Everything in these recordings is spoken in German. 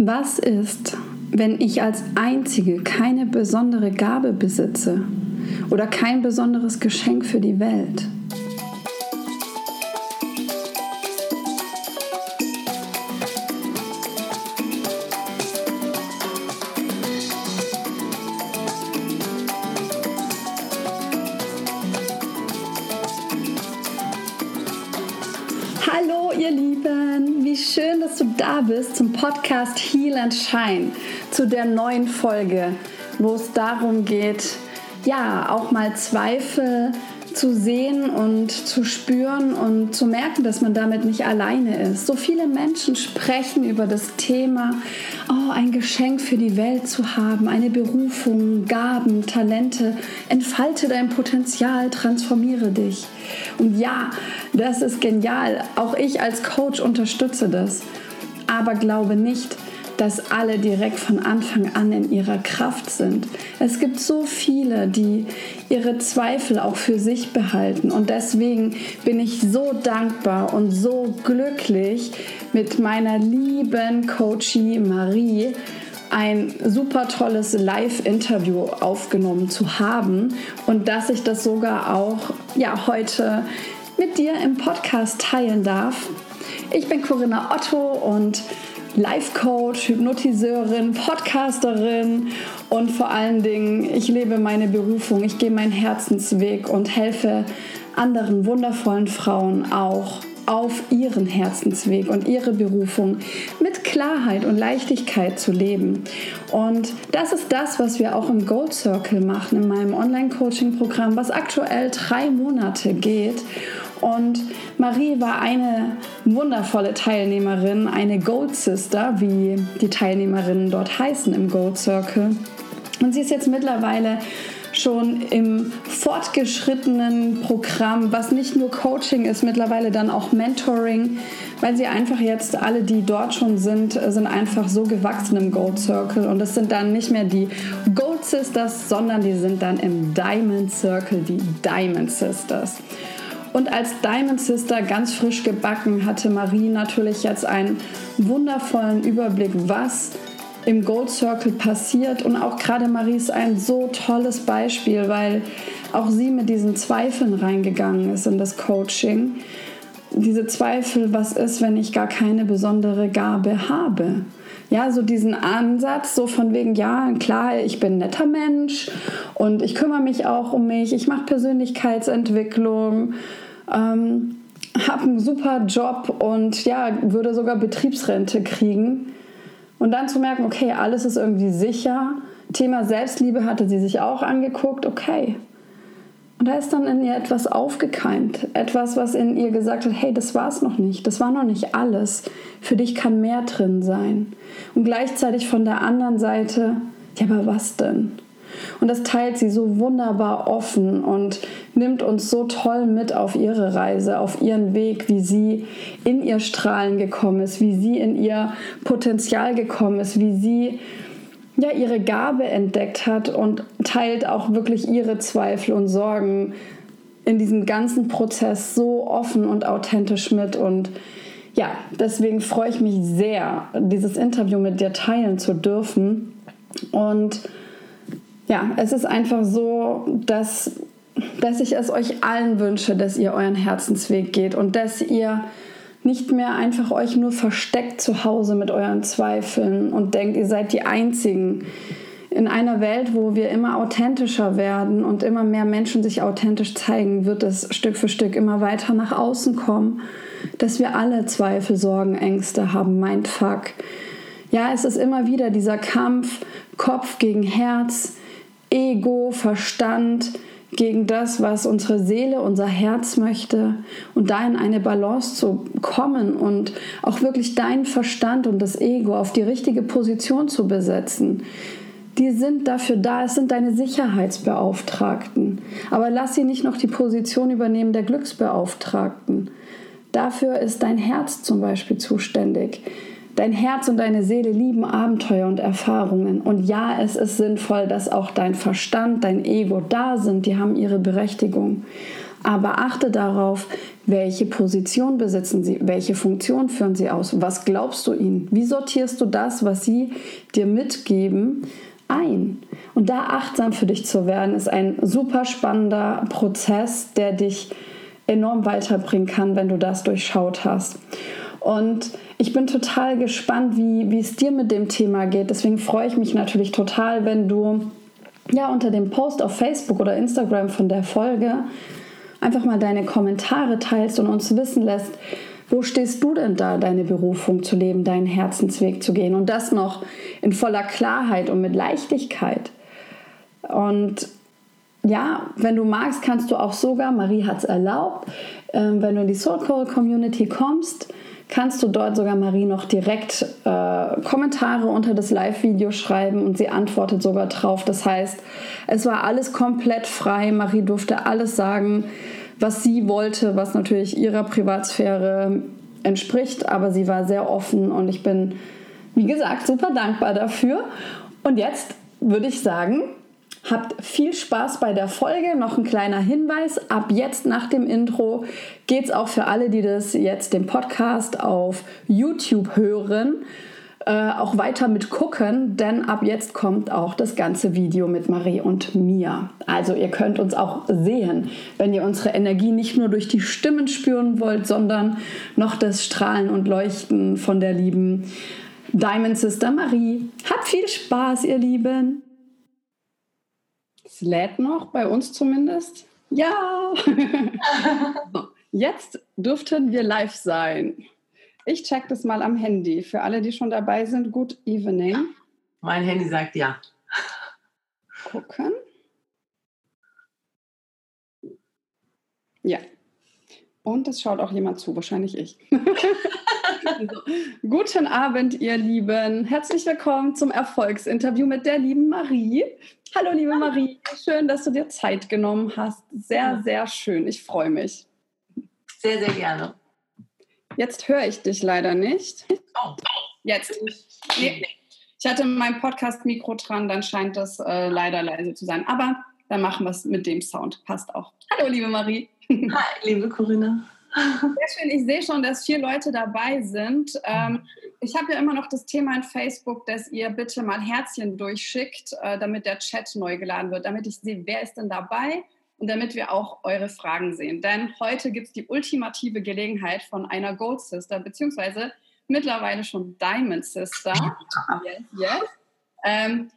Was ist, wenn ich als Einzige keine besondere Gabe besitze oder kein besonderes Geschenk für die Welt? Podcast Heal and Shine, zu der neuen Folge, wo es darum geht, ja, auch mal Zweifel zu sehen und zu spüren und zu merken, dass man damit nicht alleine ist. So viele Menschen sprechen über das Thema, oh, ein Geschenk für die Welt zu haben, eine Berufung, Gaben, Talente. Entfalte dein Potenzial, transformiere dich. Und ja, das ist genial. Auch ich als Coach unterstütze das. Aber glaube nicht, dass alle direkt von Anfang an in ihrer Kraft sind. Es gibt so viele, die ihre Zweifel auch für sich behalten. Und deswegen bin ich so dankbar und so glücklich mit meiner lieben Coachie Marie ein super tolles Live-Interview aufgenommen zu haben und dass ich das sogar auch ja, heute mit dir im Podcast teilen darf. Ich bin Corinna Otto und Life Coach, Hypnotiseurin, Podcasterin und vor allen Dingen, ich lebe meine Berufung, ich gehe meinen Herzensweg und helfe anderen wundervollen Frauen auch auf ihren Herzensweg und ihre Berufung mit Klarheit und Leichtigkeit zu leben. Und das ist das, was wir auch im Gold Circle machen, in meinem Online-Coaching-Programm, was aktuell drei Monate geht. Und Marie war eine wundervolle Teilnehmerin, eine Gold Sister, wie die Teilnehmerinnen dort heißen im Gold Circle. Und sie ist jetzt mittlerweile schon im fortgeschrittenen Programm, was nicht nur Coaching ist, mittlerweile dann auch Mentoring, weil sie einfach jetzt alle, die dort schon sind, sind einfach so gewachsen im Gold Circle und es sind dann nicht mehr die Gold Sisters, sondern die sind dann im Diamond Circle, die Diamond Sisters. Und als Diamond Sister ganz frisch gebacken hatte Marie natürlich jetzt einen wundervollen Überblick, was im Gold Circle passiert. Und auch gerade Marie ist ein so tolles Beispiel, weil auch sie mit diesen Zweifeln reingegangen ist in das Coaching. Diese Zweifel, was ist, wenn ich gar keine besondere Gabe habe? Ja, so diesen Ansatz, so von wegen, ja, klar, ich bin ein netter Mensch und ich kümmere mich auch um mich, ich mache Persönlichkeitsentwicklung, ähm, habe einen super Job und ja, würde sogar Betriebsrente kriegen. Und dann zu merken, okay, alles ist irgendwie sicher. Thema Selbstliebe hatte sie sich auch angeguckt, okay. Da ist dann in ihr etwas aufgekeimt. Etwas, was in ihr gesagt hat, hey, das war es noch nicht. Das war noch nicht alles. Für dich kann mehr drin sein. Und gleichzeitig von der anderen Seite, ja, aber was denn? Und das teilt sie so wunderbar offen und nimmt uns so toll mit auf ihre Reise, auf ihren Weg, wie sie in ihr Strahlen gekommen ist, wie sie in ihr Potenzial gekommen ist, wie sie ja ihre Gabe entdeckt hat und teilt auch wirklich ihre Zweifel und Sorgen in diesem ganzen Prozess so offen und authentisch mit. Und ja, deswegen freue ich mich sehr, dieses Interview mit dir teilen zu dürfen. Und ja, es ist einfach so, dass, dass ich es euch allen wünsche, dass ihr euren Herzensweg geht und dass ihr nicht mehr einfach euch nur versteckt zu Hause mit euren Zweifeln und denkt, ihr seid die Einzigen. In einer Welt, wo wir immer authentischer werden und immer mehr Menschen sich authentisch zeigen, wird es Stück für Stück immer weiter nach außen kommen, dass wir alle Zweifel, Sorgen, Ängste haben, Mindfuck. Ja, es ist immer wieder dieser Kampf Kopf gegen Herz, Ego, Verstand gegen das, was unsere Seele, unser Herz möchte und da in eine Balance zu kommen und auch wirklich deinen Verstand und das Ego auf die richtige Position zu besetzen. Die sind dafür da, es sind deine Sicherheitsbeauftragten. Aber lass sie nicht noch die Position übernehmen der Glücksbeauftragten. Dafür ist dein Herz zum Beispiel zuständig. Dein Herz und deine Seele lieben Abenteuer und Erfahrungen. Und ja, es ist sinnvoll, dass auch dein Verstand, dein Ego da sind. Die haben ihre Berechtigung. Aber achte darauf, welche Position besitzen sie, welche Funktion führen sie aus, was glaubst du ihnen, wie sortierst du das, was sie dir mitgeben, ein. Und da achtsam für dich zu werden, ist ein super spannender Prozess, der dich enorm weiterbringen kann, wenn du das durchschaut hast. Und ich bin total gespannt, wie, wie es dir mit dem Thema geht. Deswegen freue ich mich natürlich total, wenn du ja unter dem Post auf Facebook oder Instagram von der Folge einfach mal deine Kommentare teilst und uns wissen lässt, wo stehst du denn da, deine Berufung zu leben, deinen Herzensweg zu gehen und das noch in voller Klarheit und mit Leichtigkeit. Und ja, wenn du magst, kannst du auch sogar, Marie hat es erlaubt, äh, wenn du in die Soul Call Community kommst, kannst du dort sogar Marie noch direkt äh, Kommentare unter das Live-Video schreiben und sie antwortet sogar drauf. Das heißt, es war alles komplett frei. Marie durfte alles sagen, was sie wollte, was natürlich ihrer Privatsphäre entspricht, aber sie war sehr offen und ich bin, wie gesagt, super dankbar dafür. Und jetzt würde ich sagen, Habt viel Spaß bei der Folge. Noch ein kleiner Hinweis. Ab jetzt nach dem Intro geht es auch für alle, die das jetzt den Podcast auf YouTube hören, äh, auch weiter mit gucken, denn ab jetzt kommt auch das ganze Video mit Marie und mir. Also ihr könnt uns auch sehen, wenn ihr unsere Energie nicht nur durch die Stimmen spüren wollt, sondern noch das Strahlen und Leuchten von der lieben Diamond Sister Marie. Habt viel Spaß, ihr Lieben! Es lädt noch, bei uns zumindest. Ja! Jetzt dürften wir live sein. Ich check das mal am Handy. Für alle, die schon dabei sind, good evening. Mein Handy sagt ja. Gucken. Ja. Und es schaut auch jemand zu, wahrscheinlich ich. Guten Abend, ihr Lieben. Herzlich willkommen zum Erfolgsinterview mit der lieben Marie. Hallo, liebe Marie. Schön, dass du dir Zeit genommen hast. Sehr, sehr schön. Ich freue mich. Sehr, sehr gerne. Jetzt höre ich dich leider nicht. Oh. Jetzt. Nee. Ich hatte mein Podcast-Mikro dran, dann scheint das äh, leider leise zu sein. Aber dann machen wir es mit dem Sound. Passt auch. Hallo, liebe Marie. Hi, liebe Corinna. Sehr schön. Ich sehe schon, dass vier Leute dabei sind. Ähm, ich habe ja immer noch das Thema in Facebook, dass ihr bitte mal Herzchen durchschickt, äh, damit der Chat neu geladen wird, damit ich sehe, wer ist denn dabei und damit wir auch eure Fragen sehen. Denn heute gibt es die ultimative Gelegenheit von einer Gold Sister, beziehungsweise mittlerweile schon Diamond Sister. Yes, yes. Ähm,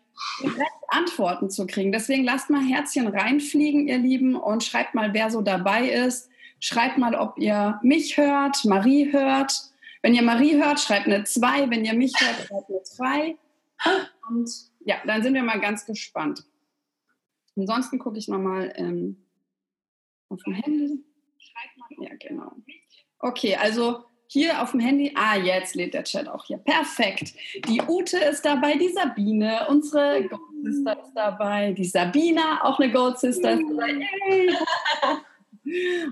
Antworten zu kriegen. Deswegen lasst mal Herzchen reinfliegen, ihr Lieben, und schreibt mal, wer so dabei ist. Schreibt mal, ob ihr mich hört, Marie hört. Wenn ihr Marie hört, schreibt eine 2. Wenn ihr mich hört, schreibt eine 3. Und ja, dann sind wir mal ganz gespannt. Ansonsten gucke ich nochmal ähm, auf dem Handy. Ja, genau. Okay, also hier auf dem Handy. Ah, jetzt lädt der Chat auch hier. Perfekt. Die Ute ist dabei, die Sabine, unsere Gold Sister ist dabei, die Sabina, auch eine Gold Sister ist dabei.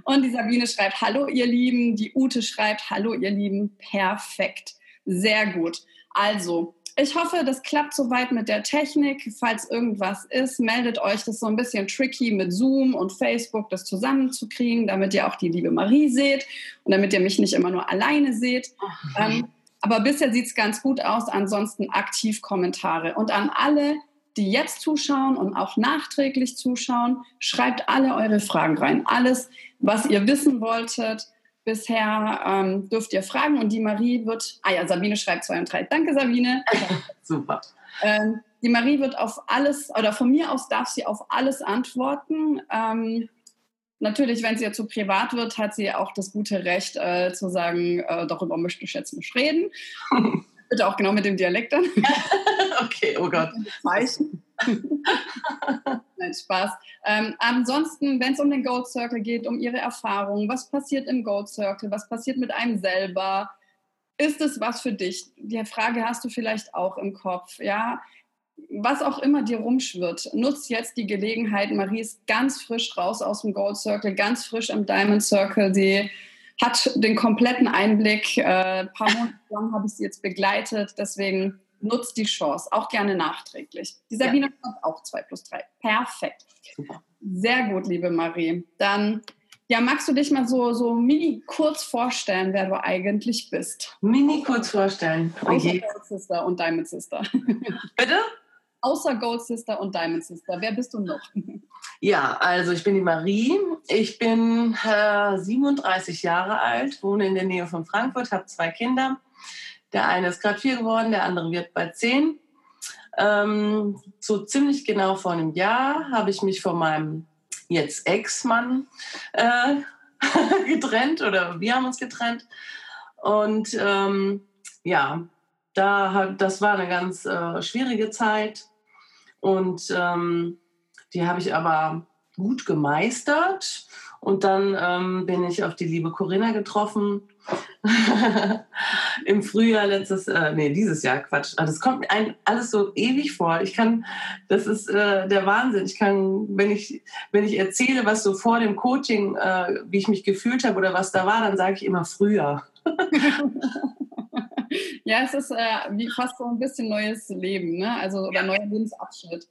Und die Sabine schreibt, hallo ihr Lieben. Die Ute schreibt, hallo ihr Lieben. Perfekt. Sehr gut. Also, ich hoffe, das klappt soweit mit der Technik. Falls irgendwas ist, meldet euch. Das ist so ein bisschen tricky mit Zoom und Facebook, das zusammenzukriegen, damit ihr auch die liebe Marie seht und damit ihr mich nicht immer nur alleine seht. Ähm, aber bisher sieht es ganz gut aus. Ansonsten aktiv Kommentare. Und an alle, die jetzt zuschauen und auch nachträglich zuschauen, schreibt alle eure Fragen rein. Alles, was ihr wissen wolltet bisher, ähm, dürft ihr fragen. Und die Marie wird, ah ja, Sabine schreibt zwei und drei. Danke, Sabine. Super. Ähm, die Marie wird auf alles, oder von mir aus darf sie auf alles antworten. Ähm, natürlich, wenn sie jetzt zu so privat wird, hat sie auch das gute Recht äh, zu sagen, äh, darüber möchte ich jetzt nicht reden. Bitte auch genau mit dem Dialekt dann. okay, oh Gott. Zeichen. Nein, Spaß. Ähm, ansonsten, wenn es um den Gold Circle geht, um Ihre Erfahrungen, was passiert im Gold Circle, was passiert mit einem selber, ist es was für dich? Die Frage hast du vielleicht auch im Kopf, ja? Was auch immer dir rumschwirrt, nutz jetzt die Gelegenheit. Marie ist ganz frisch raus aus dem Gold Circle, ganz frisch im Diamond Circle. Die hat den kompletten Einblick. Äh, ein paar Monate lang habe ich sie jetzt begleitet. Deswegen nutzt die Chance, auch gerne nachträglich. Die Sabine ja. hat auch 2 plus 3. Perfekt. Super. Sehr gut, liebe Marie. Dann Ja, magst du dich mal so, so mini kurz vorstellen, wer du eigentlich bist? Mini kurz vorstellen. Außer okay. Gold Sister und Diamond Sister. Bitte? Außer Gold Sister und Diamond Sister. Wer bist du noch? Ja, also ich bin die Marie. Ich bin äh, 37 Jahre alt, wohne in der Nähe von Frankfurt, habe zwei Kinder. Der eine ist gerade vier geworden, der andere wird bald zehn. Ähm, so ziemlich genau vor einem Jahr habe ich mich von meinem jetzt Ex-Mann äh, getrennt oder wir haben uns getrennt. Und ähm, ja, da hat, das war eine ganz äh, schwierige Zeit und ähm, die habe ich aber gut gemeistert. Und dann ähm, bin ich auf die liebe Corinna getroffen. Im Frühjahr letztes, äh, nee, dieses Jahr, Quatsch. Ah, das kommt mir ein, alles so ewig vor. Ich kann, das ist äh, der Wahnsinn. Ich kann, wenn ich, wenn ich erzähle, was so vor dem Coaching, äh, wie ich mich gefühlt habe oder was da war, dann sage ich immer früher. ja, es ist äh, wie fast so ein bisschen neues Leben, ne? Also oder neuer Lebensabschnitt.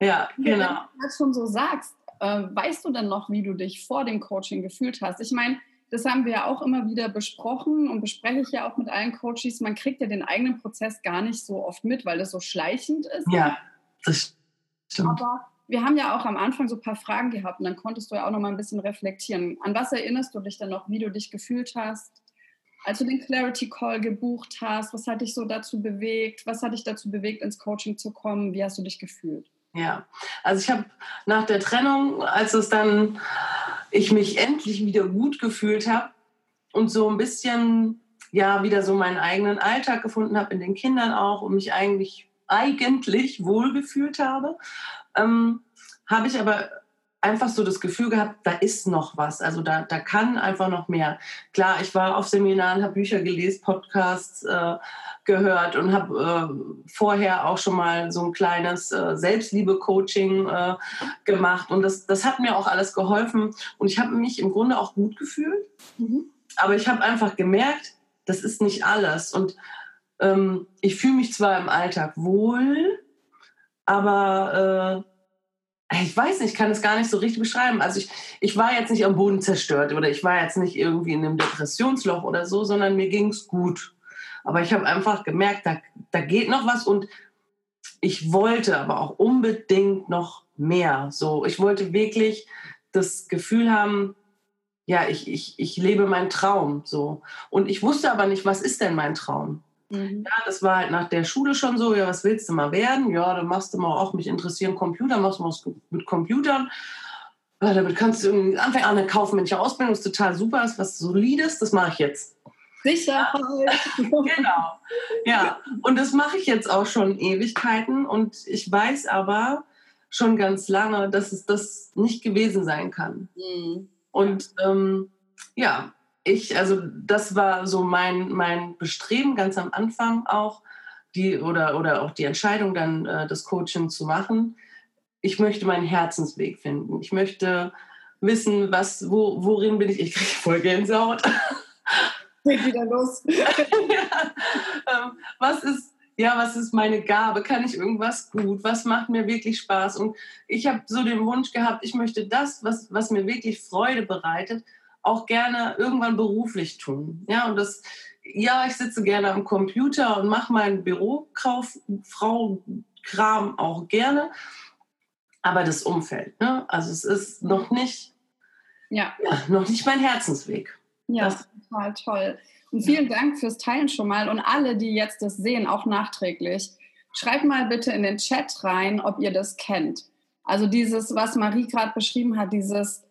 Ja, genau. Wenn du das schon so sagst, äh, weißt du denn noch, wie du dich vor dem Coaching gefühlt hast? Ich meine, das haben wir ja auch immer wieder besprochen und bespreche ich ja auch mit allen Coaches. Man kriegt ja den eigenen Prozess gar nicht so oft mit, weil das so schleichend ist. Ja, das stimmt. Aber wir haben ja auch am Anfang so ein paar Fragen gehabt und dann konntest du ja auch noch mal ein bisschen reflektieren. An was erinnerst du dich denn noch, wie du dich gefühlt hast? als du den Clarity Call gebucht hast, was hat dich so dazu bewegt? Was hat dich dazu bewegt, ins Coaching zu kommen? Wie hast du dich gefühlt? Ja, also ich habe nach der Trennung, als es dann ich mich endlich wieder gut gefühlt habe und so ein bisschen ja wieder so meinen eigenen Alltag gefunden habe in den Kindern auch und mich eigentlich eigentlich wohl gefühlt habe, ähm, habe ich aber einfach so das Gefühl gehabt, da ist noch was. Also da, da kann einfach noch mehr. Klar, ich war auf Seminaren, habe Bücher gelesen, Podcasts äh, gehört und habe äh, vorher auch schon mal so ein kleines äh, Selbstliebe-Coaching äh, gemacht. Und das, das hat mir auch alles geholfen. Und ich habe mich im Grunde auch gut gefühlt. Mhm. Aber ich habe einfach gemerkt, das ist nicht alles. Und ähm, ich fühle mich zwar im Alltag wohl, aber äh, ich weiß nicht, ich kann es gar nicht so richtig beschreiben. Also ich, ich war jetzt nicht am Boden zerstört oder ich war jetzt nicht irgendwie in einem Depressionsloch oder so, sondern mir ging es gut. Aber ich habe einfach gemerkt, da, da geht noch was und ich wollte aber auch unbedingt noch mehr. So, ich wollte wirklich das Gefühl haben, ja, ich, ich, ich lebe meinen Traum. So. Und ich wusste aber nicht, was ist denn mein Traum? Mhm. Ja, das war halt nach der Schule schon so, ja, was willst du mal werden? Ja, dann machst du mal auch, mich interessieren Computer, machst du was mit Computern. Ja, damit kannst du anfangen, eine kaufmännische Ausbildung, ist total super, ist was Solides, das mache ich jetzt. Sicher. genau. Ja, und das mache ich jetzt auch schon Ewigkeiten und ich weiß aber schon ganz lange, dass es das nicht gewesen sein kann. Mhm. Und ähm, ja, ich, also das war so mein, mein Bestreben ganz am Anfang auch, die, oder, oder auch die Entscheidung dann äh, das Coaching zu machen. Ich möchte meinen Herzensweg finden. Ich möchte wissen, was, wo, worin bin ich. Ich kriege voll Gänsehaut. Geht wieder los. ja, ähm, was ist, ja, was ist meine Gabe? Kann ich irgendwas gut? Was macht mir wirklich Spaß? Und ich habe so den Wunsch gehabt, ich möchte das, was, was mir wirklich Freude bereitet, auch gerne irgendwann beruflich tun. Ja, und das, ja, ich sitze gerne am Computer und mache meinen Bürokauffrau-Kram auch gerne. Aber das Umfeld, ne? also es ist noch nicht, ja. ja noch nicht mein Herzensweg. Ja, das, total toll. Und vielen ja. Dank fürs Teilen schon mal. Und alle, die jetzt das sehen, auch nachträglich, schreibt mal bitte in den Chat rein, ob ihr das kennt. Also dieses, was Marie gerade beschrieben hat, dieses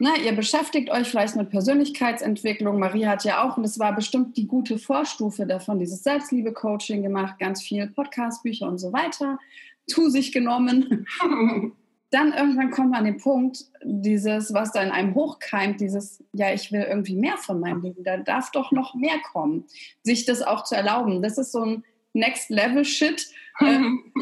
na, ihr beschäftigt euch vielleicht mit Persönlichkeitsentwicklung. Marie hat ja auch, und das war bestimmt die gute Vorstufe davon, dieses Selbstliebe-Coaching gemacht, ganz viel Podcast-Bücher und so weiter zu sich genommen. Dann irgendwann kommt man an den Punkt, dieses, was da in einem hochkeimt, dieses, ja, ich will irgendwie mehr von meinem Leben, da darf doch noch mehr kommen. Sich das auch zu erlauben. Das ist so ein Next-Level-Shit. Äh,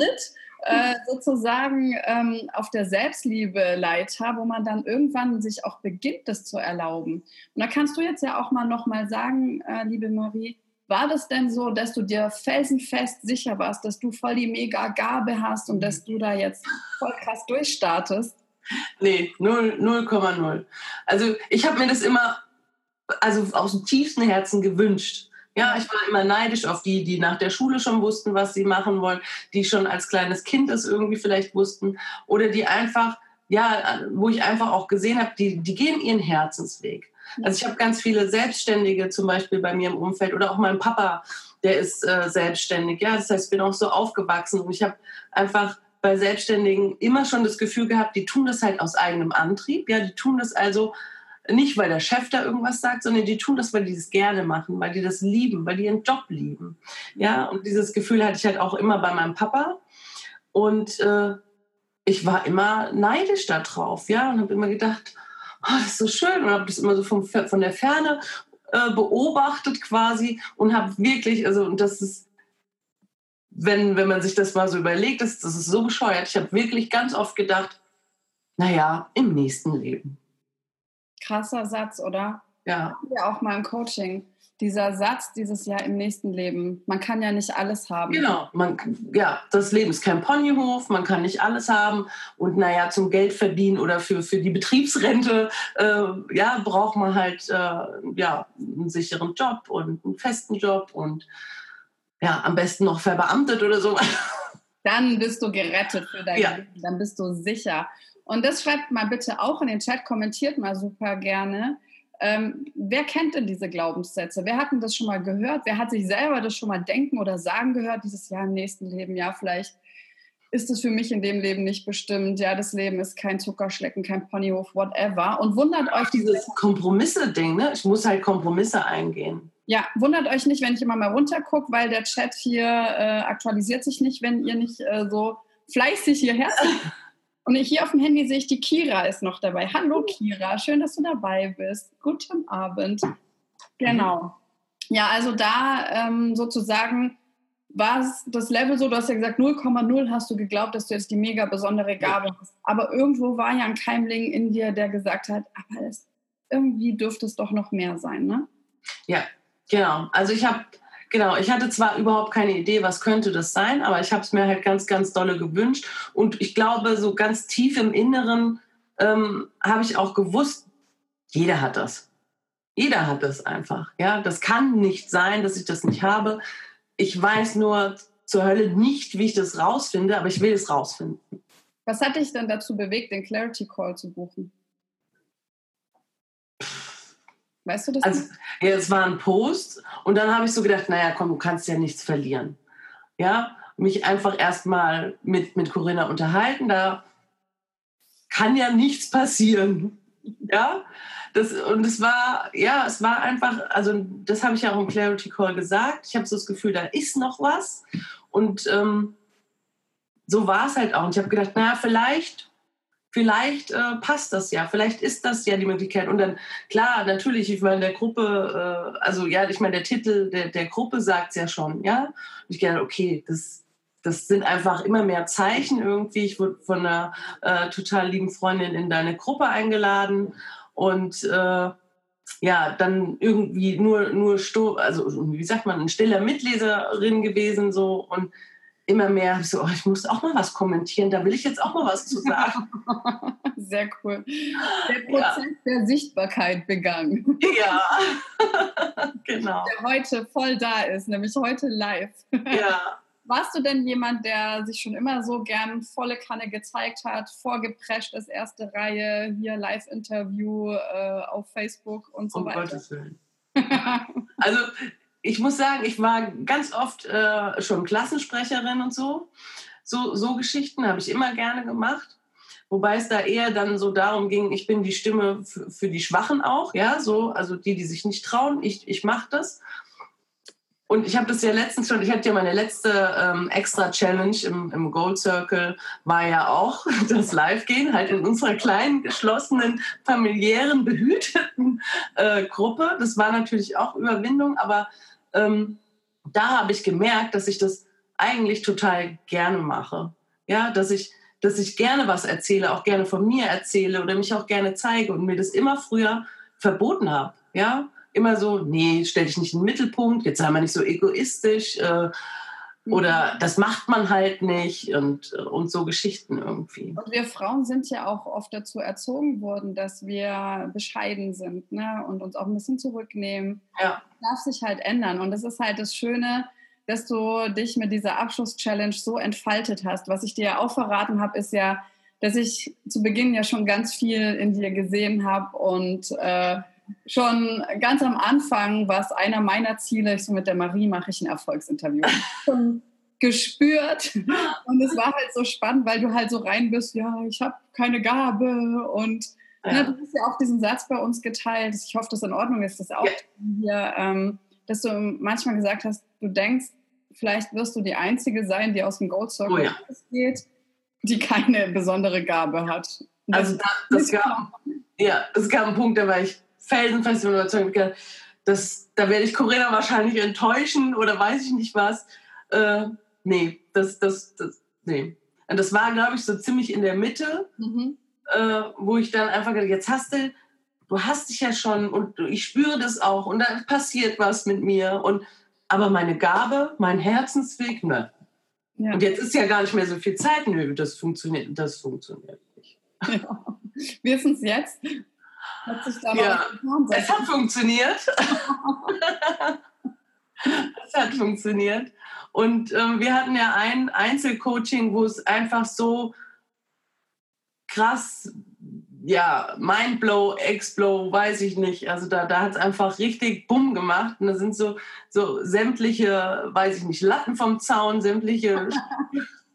äh, sozusagen ähm, auf der Selbstliebe-Leiter, wo man dann irgendwann sich auch beginnt, das zu erlauben. Und da kannst du jetzt ja auch mal nochmal sagen, äh, liebe Marie, war das denn so, dass du dir felsenfest sicher warst, dass du voll die mega Gabe hast und dass du da jetzt voll krass durchstartest? nee, 0,0. Also ich habe mir das immer also aus dem tiefsten Herzen gewünscht. Ja, ich war immer neidisch auf die, die nach der Schule schon wussten, was sie machen wollen, die schon als kleines Kind es irgendwie vielleicht wussten oder die einfach, ja, wo ich einfach auch gesehen habe, die, die gehen ihren Herzensweg. Also ich habe ganz viele Selbstständige zum Beispiel bei mir im Umfeld oder auch mein Papa, der ist äh, selbstständig. Ja, das heißt, ich bin auch so aufgewachsen und ich habe einfach bei Selbstständigen immer schon das Gefühl gehabt, die tun das halt aus eigenem Antrieb. Ja, die tun das also nicht, weil der Chef da irgendwas sagt, sondern die tun das, weil die das gerne machen, weil die das lieben, weil die ihren Job lieben. Ja, und dieses Gefühl hatte ich halt auch immer bei meinem Papa. Und äh, ich war immer neidisch darauf, ja, und habe immer gedacht, oh, das ist so schön und habe das immer so vom, von der Ferne äh, beobachtet quasi und habe wirklich, also und das ist, wenn, wenn man sich das mal so überlegt, das, das ist so bescheuert. Ich habe wirklich ganz oft gedacht, naja, im nächsten Leben krasser Satz, oder? Ja. Ja, auch mal im Coaching. Dieser Satz, dieses Jahr im nächsten Leben. Man kann ja nicht alles haben. Genau, man, ja, das Leben ist kein Ponyhof, man kann nicht alles haben. Und naja, zum Geld verdienen oder für, für die Betriebsrente, äh, ja, braucht man halt äh, ja, einen sicheren Job und einen festen Job und ja, am besten noch verbeamtet oder so. Dann bist du gerettet für dein ja. Leben, dann bist du sicher. Und das schreibt mal bitte auch in den Chat, kommentiert mal super gerne. Ähm, wer kennt denn diese Glaubenssätze? Wer hat denn das schon mal gehört? Wer hat sich selber das schon mal denken oder sagen gehört, dieses Jahr im nächsten Leben? Ja, vielleicht ist es für mich in dem Leben nicht bestimmt. Ja, das Leben ist kein Zuckerschlecken, kein Ponyhof, whatever. Und wundert euch dieses Kompromisse-Ding, ne? Ich muss halt Kompromisse eingehen. Ja, wundert euch nicht, wenn ich immer mal runtergucke, weil der Chat hier äh, aktualisiert sich nicht, wenn ihr nicht äh, so fleißig hierher Und hier auf dem Handy sehe ich, die Kira ist noch dabei. Hallo Kira, schön, dass du dabei bist. Guten Abend. Genau. Ja, also da ähm, sozusagen war es das Level so, du hast ja gesagt, 0,0 hast du geglaubt, dass du jetzt die mega besondere Gabe hast. Aber irgendwo war ja ein Keimling in dir, der gesagt hat, aber es, irgendwie dürfte es doch noch mehr sein, ne? Ja, genau. Also ich habe Genau, ich hatte zwar überhaupt keine Idee, was könnte das sein, aber ich habe es mir halt ganz, ganz dolle gewünscht. Und ich glaube, so ganz tief im Inneren ähm, habe ich auch gewusst, jeder hat das. Jeder hat das einfach. Ja, das kann nicht sein, dass ich das nicht habe. Ich weiß nur zur Hölle nicht, wie ich das rausfinde, aber ich will es rausfinden. Was hat dich denn dazu bewegt, den Clarity Call zu buchen? Weißt du das? Also, ja, es war ein Post und dann habe ich so gedacht, naja, komm, du kannst ja nichts verlieren. Ja, mich einfach erstmal mit, mit Corinna unterhalten, da kann ja nichts passieren. Ja, das, und es war, ja, es war einfach, also das habe ich ja auch im Clarity Call gesagt. Ich habe so das Gefühl, da ist noch was. Und ähm, so war es halt auch. Und ich habe gedacht, naja, vielleicht vielleicht äh, passt das ja, vielleicht ist das ja die Möglichkeit. Und dann, klar, natürlich, ich meine, der Gruppe, äh, also ja, ich meine, der Titel der, der Gruppe sagt es ja schon, ja. Und ich gedacht, okay, das, das sind einfach immer mehr Zeichen irgendwie. Ich wurde von einer äh, total lieben Freundin in deine Gruppe eingeladen und äh, ja, dann irgendwie nur, nur, also wie sagt man, ein stiller Mitleserin gewesen so und immer mehr so, oh, ich muss auch mal was kommentieren, da will ich jetzt auch mal was zu sagen. Sehr cool. Der Prozess ja. der Sichtbarkeit begangen. Ja, genau. Der heute voll da ist, nämlich heute live. Ja. Warst du denn jemand, der sich schon immer so gern volle Kanne gezeigt hat, vorgeprescht ist, erste Reihe, hier Live-Interview äh, auf Facebook und so um weiter? Gottes Willen. also ich muss sagen, ich war ganz oft äh, schon Klassensprecherin und so. So, so Geschichten habe ich immer gerne gemacht. Wobei es da eher dann so darum ging, ich bin die Stimme für, die Schwachen auch, ja, so, also die, die sich nicht trauen, ich, ich mache das. Und ich habe das ja letztens schon, ich hatte ja meine letzte ähm, Extra-Challenge im, im Gold Circle, war ja auch das Live-Gehen, halt in unserer kleinen, geschlossenen, familiären, behüteten äh, Gruppe. Das war natürlich auch Überwindung, aber ähm, da habe ich gemerkt, dass ich das eigentlich total gerne mache. Ja, dass ich, dass ich gerne was erzähle, auch gerne von mir erzähle oder mich auch gerne zeige und mir das immer früher verboten habe. Ja, immer so, nee, stell dich nicht in den Mittelpunkt, jetzt sei mal nicht so egoistisch. Äh, Oder das macht man halt nicht und, und so Geschichten irgendwie. Und wir Frauen sind ja auch oft dazu erzogen worden, dass wir bescheiden sind ne? und uns auch ein bisschen zurücknehmen. Ja. Das darf sich halt ändern. Und das ist halt das Schöne, dass du dich mit dieser Abschluss-Challenge so entfaltet hast. Was ich dir ja auch verraten habe, ist ja, dass ich zu Beginn ja schon ganz viel in dir gesehen habe und äh, schon ganz am Anfang war es einer meiner Ziele, ich so mit der Marie mache ich ein Erfolgsinterview. schon gespürt und es war halt so spannend, weil du halt so rein bist, ja, ich habe keine Gabe und ja. ne, du hast ja auch diesen Satz bei uns geteilt, ich hoffe, dass in Ordnung ist, dass auch ja. hier, ähm, dass du manchmal gesagt hast, du denkst, vielleicht wirst du die Einzige sein, die aus dem Gold Circle oh, ja. geht, die keine besondere Gabe hat. also da, das gab, ja, es gab einen Punkt, da war ich felsenfest überzeugt, dass, da werde ich Corinna wahrscheinlich enttäuschen oder weiß ich nicht was. Äh, nee, das, das, das, nee. Und das war, glaube ich, so ziemlich in der Mitte, mhm. äh, wo ich dann einfach gedacht, jetzt hast du, du hast dich ja schon und ich spüre das auch und da passiert was mit mir und aber meine Gabe, mein Herzensweg, ne. Ja. Und jetzt ist ja gar nicht mehr so viel Zeit, nö, das funktioniert, das funktioniert nicht. Ja. Wie ist es jetzt? Hat sich da ja, es hat funktioniert. es hat funktioniert. Und ähm, wir hatten ja ein Einzelcoaching, wo es einfach so krass, ja, Mindblow, Exblow, weiß ich nicht. Also da, da hat es einfach richtig Bumm gemacht. Und da sind so, so sämtliche, weiß ich nicht, Latten vom Zaun, sämtliche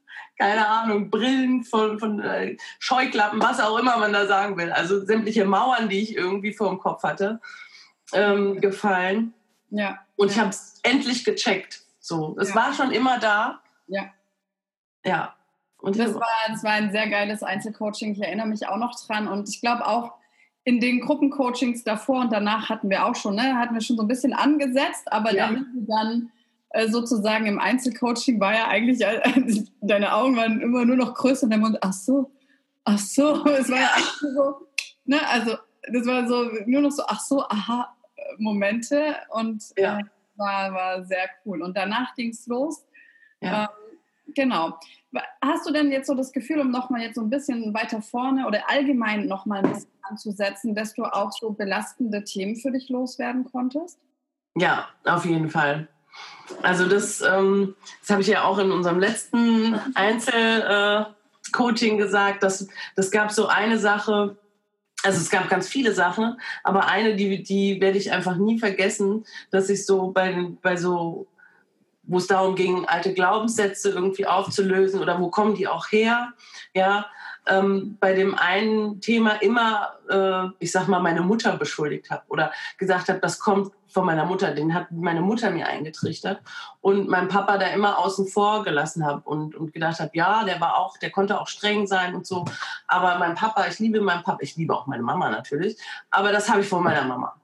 keine Ahnung, Brillen von, von äh, Scheuklappen, was auch immer man da sagen will. Also sämtliche Mauern, die ich irgendwie vor dem Kopf hatte, ähm, gefallen. Ja. Und ich habe es endlich gecheckt. So, es ja. war schon immer da. Ja. Ja. Und das war, das war ein sehr geiles Einzelcoaching. Ich erinnere mich auch noch dran. Und ich glaube auch in den Gruppencoachings davor und danach hatten wir auch schon, ne, hatten wir schon so ein bisschen angesetzt, aber ja. damit wir dann sozusagen im Einzelcoaching war ja eigentlich, äh, deine Augen waren immer nur noch größer und der Mund, ach so, ach so, es war ja eigentlich so, ne, also das war so, nur noch so, ach so, aha, Momente und ja. äh, war, war sehr cool. Und danach ging es los. Ja. Ähm, genau. Hast du denn jetzt so das Gefühl, um nochmal jetzt so ein bisschen weiter vorne oder allgemein nochmal ein bisschen anzusetzen, dass du auch so belastende Themen für dich loswerden konntest? Ja, auf jeden Fall. Also das, ähm, das habe ich ja auch in unserem letzten Einzelcoaching äh, gesagt, dass das gab so eine Sache, also es gab ganz viele Sachen, aber eine, die, die werde ich einfach nie vergessen, dass ich so bei, bei so, wo es darum ging, alte Glaubenssätze irgendwie aufzulösen oder wo kommen die auch her, ja, ähm, bei dem einen Thema immer, äh, ich sag mal, meine Mutter beschuldigt habe oder gesagt habe, das kommt von meiner Mutter, den hat meine Mutter mir eingetrichtert und mein Papa da immer außen vor gelassen habe und, und gedacht habe, ja, der war auch, der konnte auch streng sein und so, aber mein Papa, ich liebe meinen Papa, ich liebe auch meine Mama natürlich, aber das habe ich von meiner Mama.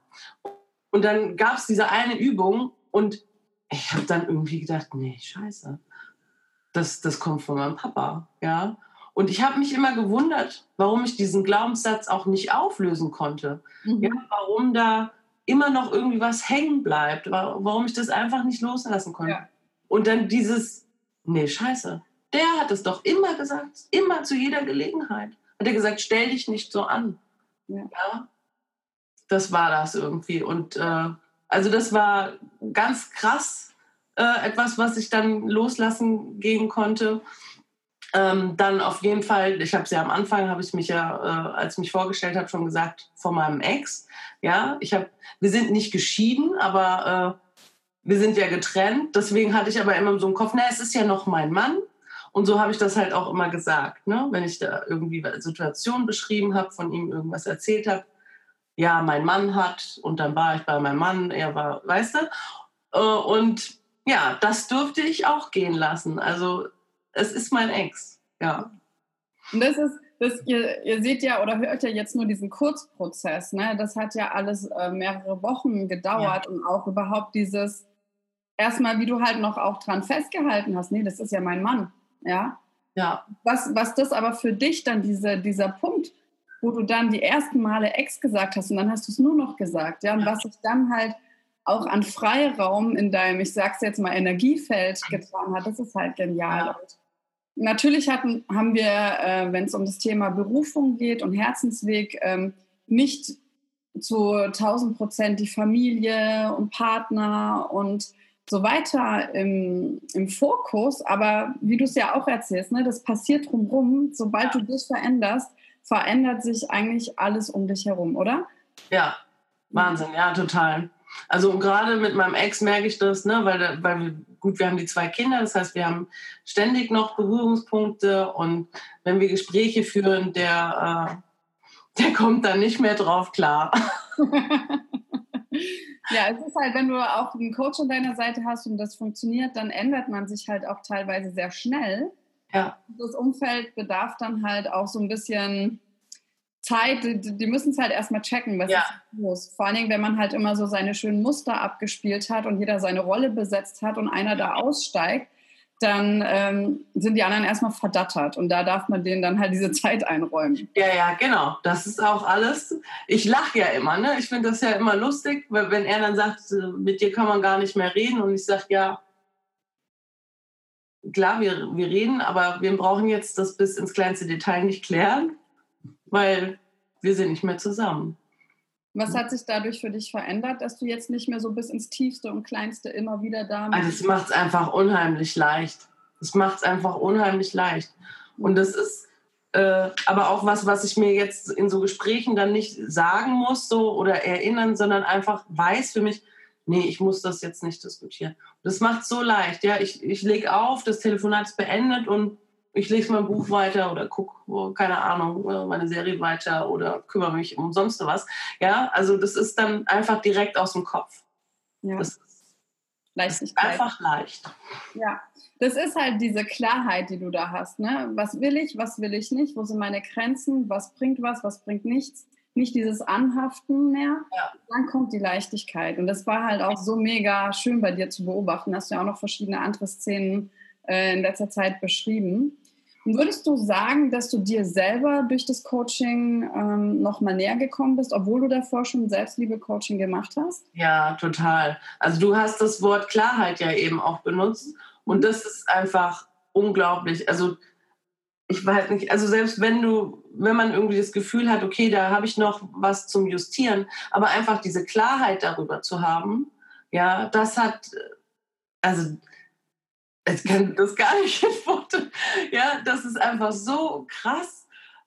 Und dann gab es diese eine Übung und ich habe dann irgendwie gedacht, nee, scheiße, das, das kommt von meinem Papa, ja. Und ich habe mich immer gewundert, warum ich diesen Glaubenssatz auch nicht auflösen konnte. Mhm. Ja, warum da immer noch irgendwie was hängen bleibt, warum ich das einfach nicht loslassen konnte. Ja. Und dann dieses, nee, scheiße, der hat es doch immer gesagt, immer zu jeder Gelegenheit. Hat er gesagt, stell dich nicht so an. Ja. ja? Das war das irgendwie. Und äh, also das war ganz krass, äh, etwas, was ich dann loslassen gehen konnte. Ähm, dann auf jeden Fall, ich habe es ja am Anfang, habe ich mich ja, äh, als ich mich vorgestellt habe, schon gesagt, von meinem Ex. Ja, ich habe, wir sind nicht geschieden, aber äh, wir sind ja getrennt. Deswegen hatte ich aber immer so im Kopf, na, es ist ja noch mein Mann. Und so habe ich das halt auch immer gesagt, ne? wenn ich da irgendwie Situationen beschrieben habe, von ihm irgendwas erzählt habe. Ja, mein Mann hat und dann war ich bei meinem Mann, er war, weißt du? Äh, und ja, das durfte ich auch gehen lassen. Also es ist mein Ex, ja. Und das ist, das, ihr, ihr, seht ja oder hört ja jetzt nur diesen Kurzprozess. Ne? Das hat ja alles äh, mehrere Wochen gedauert ja. und auch überhaupt dieses, erstmal, wie du halt noch auch dran festgehalten hast, nee, das ist ja mein Mann. Ja. Ja. Was, was das aber für dich dann, diese, dieser Punkt, wo du dann die ersten Male Ex gesagt hast und dann hast du es nur noch gesagt, ja, und was sich dann halt auch an Freiraum in deinem, ich sag's jetzt mal, Energiefeld getan hat, das ist halt genial. Ja. Natürlich hatten, haben wir, äh, wenn es um das Thema Berufung geht und Herzensweg, ähm, nicht zu 1000 Prozent die Familie und Partner und so weiter im, im Fokus. Aber wie du es ja auch erzählst, ne, das passiert drumherum. Sobald du dich veränderst, verändert sich eigentlich alles um dich herum, oder? Ja, Wahnsinn, ja, total. Also gerade mit meinem Ex merke ich das, ne, weil, weil gut, wir haben die zwei Kinder, das heißt, wir haben ständig noch Berührungspunkte und wenn wir Gespräche führen, der, äh, der kommt dann nicht mehr drauf klar. ja, es ist halt, wenn du auch einen Coach an deiner Seite hast und das funktioniert, dann ändert man sich halt auch teilweise sehr schnell. Ja. Das Umfeld bedarf dann halt auch so ein bisschen Zeit, die, die müssen es halt erstmal checken, was ja. ist los. Vor allen Dingen, wenn man halt immer so seine schönen Muster abgespielt hat und jeder seine Rolle besetzt hat und einer da aussteigt, dann ähm, sind die anderen erstmal verdattert und da darf man denen dann halt diese Zeit einräumen. Ja, ja, genau. Das ist auch alles. Ich lache ja immer, ne? Ich finde das ja immer lustig, weil wenn er dann sagt, mit dir kann man gar nicht mehr reden und ich sage, ja, klar, wir, wir reden, aber wir brauchen jetzt das bis ins kleinste Detail nicht klären weil wir sind nicht mehr zusammen. Was hat sich dadurch für dich verändert, dass du jetzt nicht mehr so bis ins Tiefste und Kleinste immer wieder da bist? Also es macht es einfach unheimlich leicht. Es macht es einfach unheimlich leicht. Und das ist äh, aber auch was, was ich mir jetzt in so Gesprächen dann nicht sagen muss so, oder erinnern, sondern einfach weiß für mich, nee, ich muss das jetzt nicht diskutieren. Das macht es so leicht. Ja, ich, ich lege auf, das Telefonat ist beendet und ich lese mein Buch weiter oder gucke, keine Ahnung, meine Serie weiter oder kümmere mich um sonst was. Ja, also das ist dann einfach direkt aus dem Kopf. Ja. Das ist einfach leicht. Ja, das ist halt diese Klarheit, die du da hast. Ne? Was will ich, was will ich nicht? Wo sind meine Grenzen? Was bringt was, was bringt nichts? Nicht dieses Anhaften mehr. Ja. Dann kommt die Leichtigkeit. Und das war halt auch so mega schön bei dir zu beobachten. Hast du ja auch noch verschiedene andere Szenen äh, in letzter Zeit beschrieben. Würdest du sagen, dass du dir selber durch das Coaching ähm, noch mal näher gekommen bist, obwohl du davor schon Selbstliebe-Coaching gemacht hast? Ja, total. Also du hast das Wort Klarheit ja eben auch benutzt und das ist einfach unglaublich. Also ich weiß nicht, also selbst wenn du, wenn man irgendwie das Gefühl hat, okay, da habe ich noch was zum Justieren, aber einfach diese Klarheit darüber zu haben, ja, das hat, also ich kann das gar nicht in Worte. Ja, das ist einfach so krass.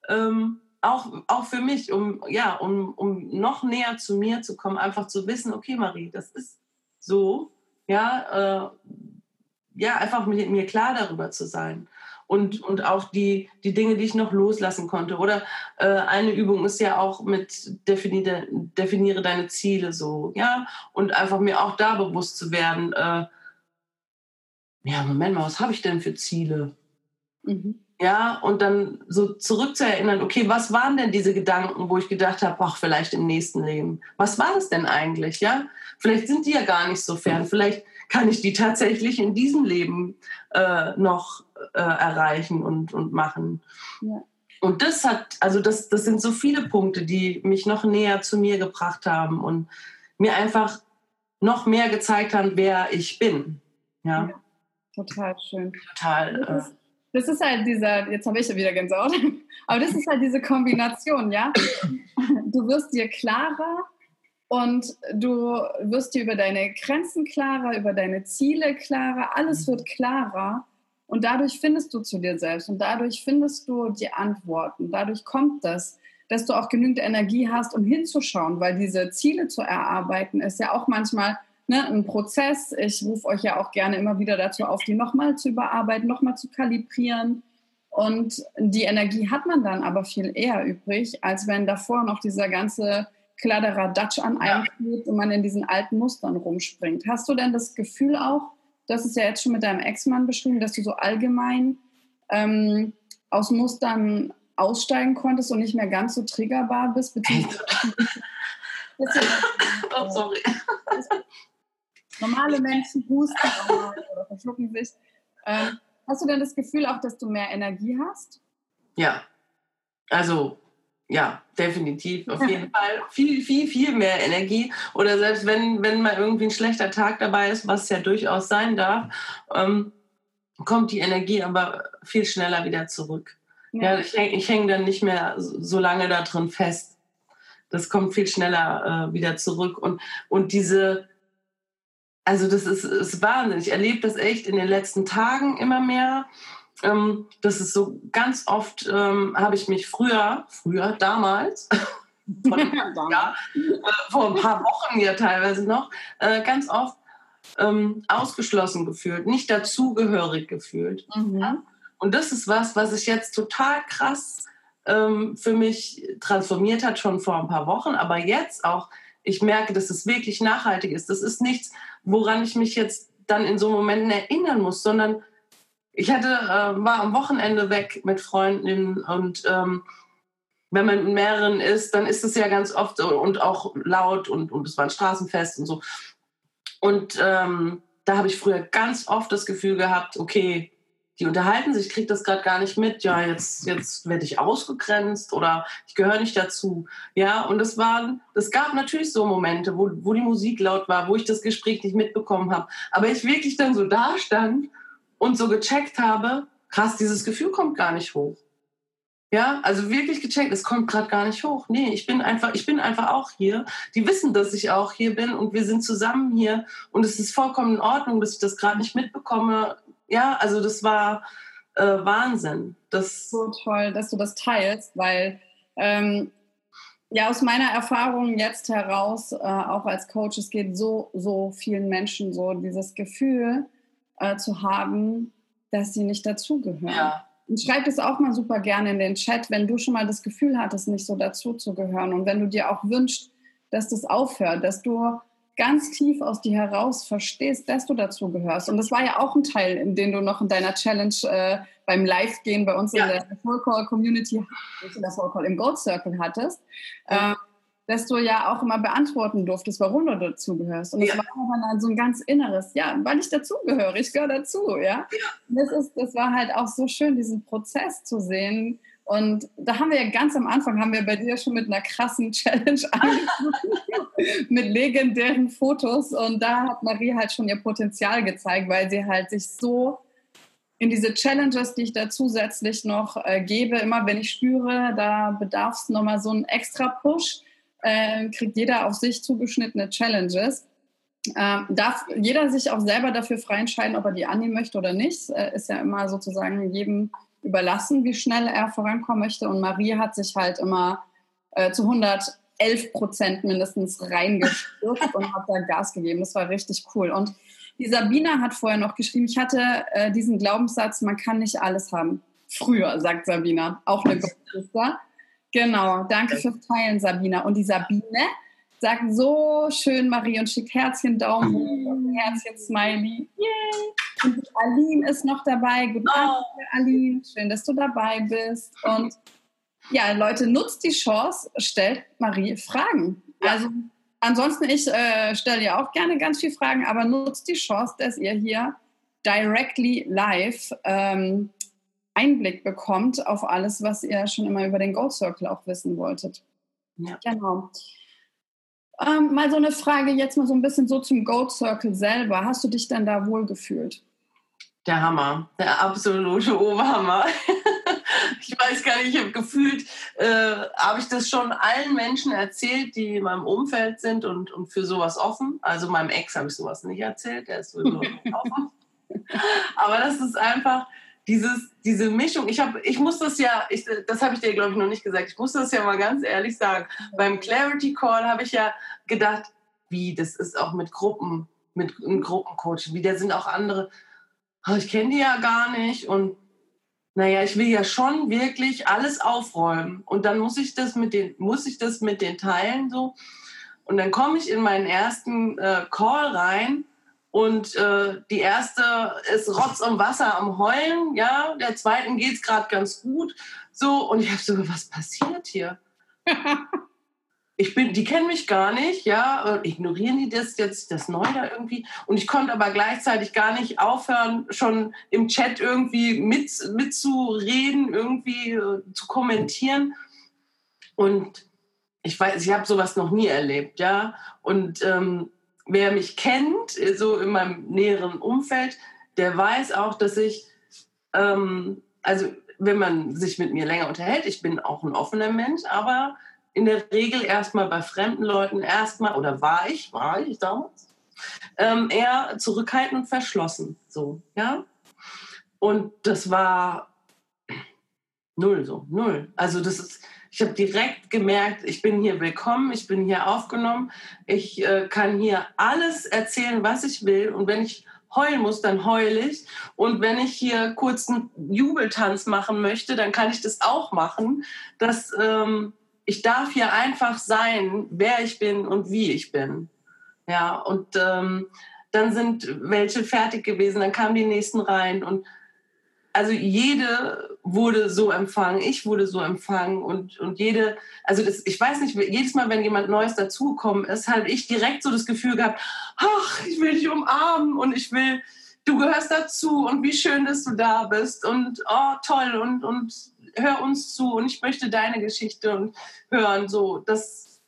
Ähm, auch, auch für mich, um, ja, um, um noch näher zu mir zu kommen, einfach zu wissen, okay, Marie, das ist so, ja, äh, ja, einfach mit mir klar darüber zu sein. Und, und auch die, die Dinge, die ich noch loslassen konnte. Oder äh, eine Übung ist ja auch mit definiere, definiere deine Ziele so, ja, und einfach mir auch da bewusst zu werden, äh, ja, Moment mal, was habe ich denn für Ziele? Mhm. Ja, und dann so zurückzuerinnern, okay, was waren denn diese Gedanken, wo ich gedacht habe, ach, vielleicht im nächsten Leben. Was war das denn eigentlich, ja? Vielleicht sind die ja gar nicht so fern. Vielleicht kann ich die tatsächlich in diesem Leben äh, noch äh, erreichen und, und machen. Ja. Und das hat, also das, das sind so viele Punkte, die mich noch näher zu mir gebracht haben und mir einfach noch mehr gezeigt haben, wer ich bin. ja. ja. Total schön. Total. Das ist, das ist halt dieser, jetzt habe ich ja wieder Gänsehaut, aber das ist halt diese Kombination, ja. Du wirst dir klarer und du wirst dir über deine Grenzen klarer, über deine Ziele klarer, alles wird klarer. Und dadurch findest du zu dir selbst und dadurch findest du die Antworten. Dadurch kommt das, dass du auch genügend Energie hast, um hinzuschauen, weil diese Ziele zu erarbeiten ist ja auch manchmal ne, ein Prozess. Ich rufe euch ja auch gerne immer wieder dazu auf, die nochmal zu überarbeiten, nochmal zu kalibrieren. Und die Energie hat man dann aber viel eher übrig, als wenn davor noch dieser ganze Kladderadatsch an einem ja. und man in diesen alten Mustern rumspringt. Hast du denn das Gefühl auch, das ist ja jetzt schon mit deinem Ex-Mann beschrieben, dass du so allgemein ähm, aus Mustern aussteigen konntest und nicht mehr ganz so triggerbar bist? oh, sorry normale Menschen husten oder verschlucken sich. Ähm, hast du denn das Gefühl auch, dass du mehr Energie hast? Ja, also ja, definitiv, auf jeden Fall. Viel, viel, viel mehr Energie. Oder selbst wenn, wenn mal irgendwie ein schlechter Tag dabei ist, was ja durchaus sein darf, ähm, kommt die Energie aber viel schneller wieder zurück. Ja, ja ich, ich hänge dann nicht mehr so lange da drin fest. Das kommt viel schneller äh, wieder zurück. Und, und diese, also das ist, ist Wahnsinn. Ich erlebe das echt in den letzten Tagen immer mehr ähm, das ist so ganz oft, ähm, habe ich mich früher, früher, damals, von, ja, äh, vor ein paar Wochen ja teilweise noch, äh, ganz oft ähm, ausgeschlossen gefühlt, nicht dazugehörig gefühlt. Mhm. Und das ist was, was sich jetzt total krass ähm, für mich transformiert hat, schon vor ein paar Wochen, aber jetzt auch, ich merke, dass es wirklich nachhaltig ist. Das ist nichts, woran ich mich jetzt dann in so Momenten erinnern muss, sondern ich hatte, äh, war am Wochenende weg mit Freunden und ähm, wenn man mit mehreren ist, dann ist es ja ganz oft und auch laut und, und es war ein Straßenfest und so. Und ähm, da habe ich früher ganz oft das Gefühl gehabt, okay, die unterhalten sich, ich kriege das gerade gar nicht mit, ja, jetzt, jetzt werde ich ausgegrenzt oder ich gehöre nicht dazu. Ja, und es waren, es gab natürlich so Momente, wo, wo die Musik laut war, wo ich das Gespräch nicht mitbekommen habe. Aber ich wirklich dann so da stand und so gecheckt habe, krass, dieses Gefühl kommt gar nicht hoch. Ja, also wirklich gecheckt, es kommt gerade gar nicht hoch. Nee, ich bin einfach, ich bin einfach auch hier. Die wissen, dass ich auch hier bin und wir sind zusammen hier und es ist vollkommen in Ordnung, dass ich das gerade nicht mitbekomme. Ja, also das war äh, Wahnsinn. Das so toll, dass du das teilst, weil ähm, ja aus meiner Erfahrung jetzt heraus, äh, auch als Coach, es geht so, so vielen Menschen so dieses Gefühl, äh, zu haben, dass sie nicht dazugehören. Ja. Und schreib es auch mal super gerne in den Chat, wenn du schon mal das Gefühl hattest, nicht so dazuzugehören und wenn du dir auch wünschst, dass das aufhört, dass du ganz tief aus dir heraus verstehst, dass du dazugehörst. Und das war ja auch ein Teil, in dem du noch in deiner Challenge äh, beim Live-Gehen bei uns ja. in der Soul Call Community, in der Soul Call im Gold Circle hattest. Ja. Äh, dass du ja auch immer beantworten durftest, warum du dazugehörst. Und das ja. war dann so ein ganz inneres, ja, weil ich dazugehöre, ich gehöre dazu, ja. ja. Das, ist, das war halt auch so schön, diesen Prozess zu sehen. Und da haben wir ja ganz am Anfang, haben wir bei dir schon mit einer krassen Challenge angefangen, mit legendären Fotos. Und da hat Marie halt schon ihr Potenzial gezeigt, weil sie halt sich so in diese Challenges, die ich da zusätzlich noch äh, gebe, immer wenn ich spüre, da bedarf es nochmal so einen extra Push, äh, kriegt jeder auf sich zugeschnittene Challenges. Äh, darf jeder sich auch selber dafür frei entscheiden, ob er die annehmen möchte oder nicht. Äh, ist ja immer sozusagen jedem überlassen, wie schnell er vorankommen möchte. Und Marie hat sich halt immer äh, zu 111 Prozent mindestens reingestürzt und hat da Gas gegeben. Das war richtig cool. Und die Sabina hat vorher noch geschrieben, ich hatte äh, diesen Glaubenssatz, man kann nicht alles haben. Früher, sagt Sabina, auch eine Geschwister. Genau, danke fürs Teilen, Sabina. Und die Sabine sagt so schön Marie und schickt Herzchen, Daumen hoch und Herzchen, Smiley. Yay! Und Aline ist noch dabei. Guten oh. Abend, Aline. Schön, dass du dabei bist. Und ja, Leute, nutzt die Chance, stellt Marie Fragen. Also ansonsten, ich äh, stelle ja auch gerne ganz viele Fragen, aber nutzt die Chance, dass ihr hier directly live ähm, Einblick bekommt auf alles, was ihr schon immer über den Gold Circle auch wissen wolltet. Ja. Genau. Ähm, mal so eine Frage jetzt mal so ein bisschen so zum Gold Circle selber. Hast du dich denn da wohl gefühlt? Der Hammer, der absolute Oberhammer. ich weiß gar nicht, ich habe gefühlt, äh, habe ich das schon allen Menschen erzählt, die in meinem Umfeld sind und, und für sowas offen. Also meinem Ex habe ich sowas nicht erzählt, der ist sowieso offen. Aber das ist einfach, dieses, diese Mischung, ich, hab, ich muss das ja, ich, das habe ich dir, glaube ich, noch nicht gesagt, ich muss das ja mal ganz ehrlich sagen. Beim Clarity Call habe ich ja gedacht, wie, das ist auch mit Gruppen, mit einem Gruppencoaching, wie, da sind auch andere, oh, ich kenne die ja gar nicht und naja, ich will ja schon wirklich alles aufräumen und dann muss ich das mit den, muss ich das mit den Teilen so. Und dann komme ich in meinen ersten äh, Call rein und äh, die erste ist Rotz und Wasser am Heulen, ja. Der zweiten geht es gerade ganz gut. So, und ich habe so, was passiert hier? ich bin, die kennen mich gar nicht, ja, ignorieren die das jetzt, das Neue da irgendwie. Und ich konnte aber gleichzeitig gar nicht aufhören, schon im Chat irgendwie mit, mitzureden, irgendwie äh, zu kommentieren. Und ich weiß, ich habe sowas noch nie erlebt, ja. Und ähm, wer mich kennt, so in meinem näheren Umfeld, der weiß auch, dass ich, ähm, also wenn man sich mit mir länger unterhält, ich bin auch ein offener Mensch, aber in der Regel erstmal bei fremden Leuten erstmal, oder war ich, war ich damals, ähm, eher zurückhaltend und verschlossen. So, ja. Und das war null so, null. Also das ist, ich habe direkt gemerkt, ich bin hier willkommen, ich bin hier aufgenommen, ich äh, kann hier alles erzählen, was ich will. Und wenn ich heulen muss, dann heule ich. Und wenn ich hier kurz einen Jubeltanz machen möchte, dann kann ich das auch machen. Das, ähm, ich darf hier einfach sein, wer ich bin und wie ich bin. Ja, und ähm, dann sind welche fertig gewesen, dann kamen die nächsten rein und also jede wurde so empfangen, ich wurde so empfangen und, und jede, also das, ich weiß nicht, jedes Mal, wenn jemand Neues dazugekommen ist, habe ich direkt so das Gefühl gehabt, ach, ich will dich umarmen und ich will, du gehörst dazu und wie schön, dass du da bist und oh, toll und, und hör uns zu und ich möchte deine Geschichte hören, so, das,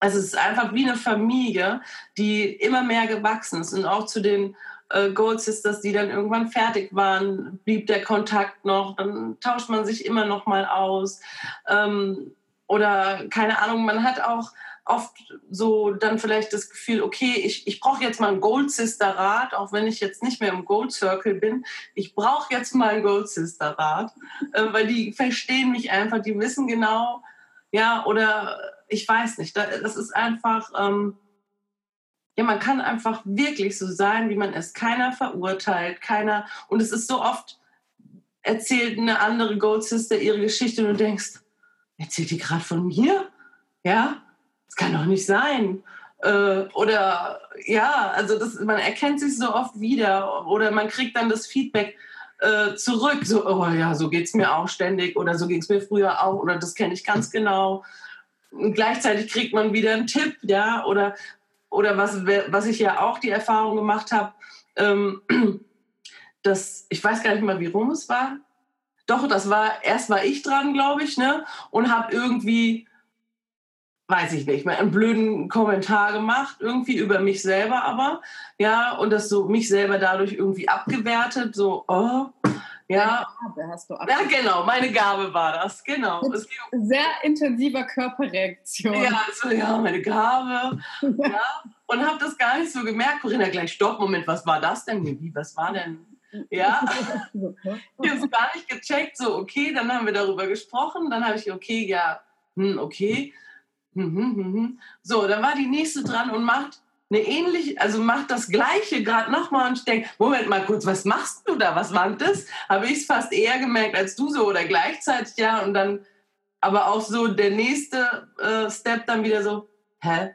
also es ist einfach wie eine Familie, die immer mehr gewachsen ist und auch zu den äh, Gold Sisters, die dann irgendwann fertig waren, blieb der Kontakt noch, dann tauscht man sich immer noch mal aus. Ähm, oder keine Ahnung, man hat auch oft so dann vielleicht das Gefühl, okay, ich, ich brauche jetzt mal einen Gold Sister Rat, auch wenn ich jetzt nicht mehr im Gold Circle bin. Ich brauche jetzt mal einen Gold Sister Rat, äh, weil die verstehen mich einfach, die wissen genau, ja, oder ich weiß nicht, das ist einfach, ähm, ja, man kann einfach wirklich so sein, wie man ist. Keiner verurteilt, keiner. Und es ist so oft, erzählt eine andere Gold Sister ihre Geschichte und du denkst, erzählt die gerade von mir? Ja, das kann doch nicht sein. Äh, oder ja, also das, man erkennt sich so oft wieder oder man kriegt dann das Feedback äh, zurück, so, oh ja, so geht es mir auch ständig oder so ging es mir früher auch oder das kenne ich ganz genau. Und gleichzeitig kriegt man wieder einen Tipp, ja, oder oder was, was ich ja auch die Erfahrung gemacht habe, ähm, dass ich weiß gar nicht mal, wie rum es war. Doch, das war, erst war ich dran, glaube ich, ne? Und habe irgendwie, weiß ich nicht, mal einen blöden Kommentar gemacht, irgendwie über mich selber aber, ja, und das so mich selber dadurch irgendwie abgewertet, so, oh, ja. Gabe hast du ja, genau, meine Gabe war das, genau. Sehr intensiver Körperreaktion. Ja, also, ja, meine Gabe. ja. Und habe das gar nicht so gemerkt. Corinna, gleich stopp, Moment, was war das denn? Wie, was war denn? Ja, ich habe es gar nicht gecheckt. So, okay, dann haben wir darüber gesprochen. Dann habe ich, okay, ja, hm, okay. Hm, hm, hm, hm. So, dann war die nächste dran und macht eine ähnliche, also macht das Gleiche gerade nochmal und ich denke, Moment mal kurz, was machst du da? Was war das? Habe ich es fast eher gemerkt als du so oder gleichzeitig, ja. Und dann aber auch so der nächste äh, Step dann wieder so, hä?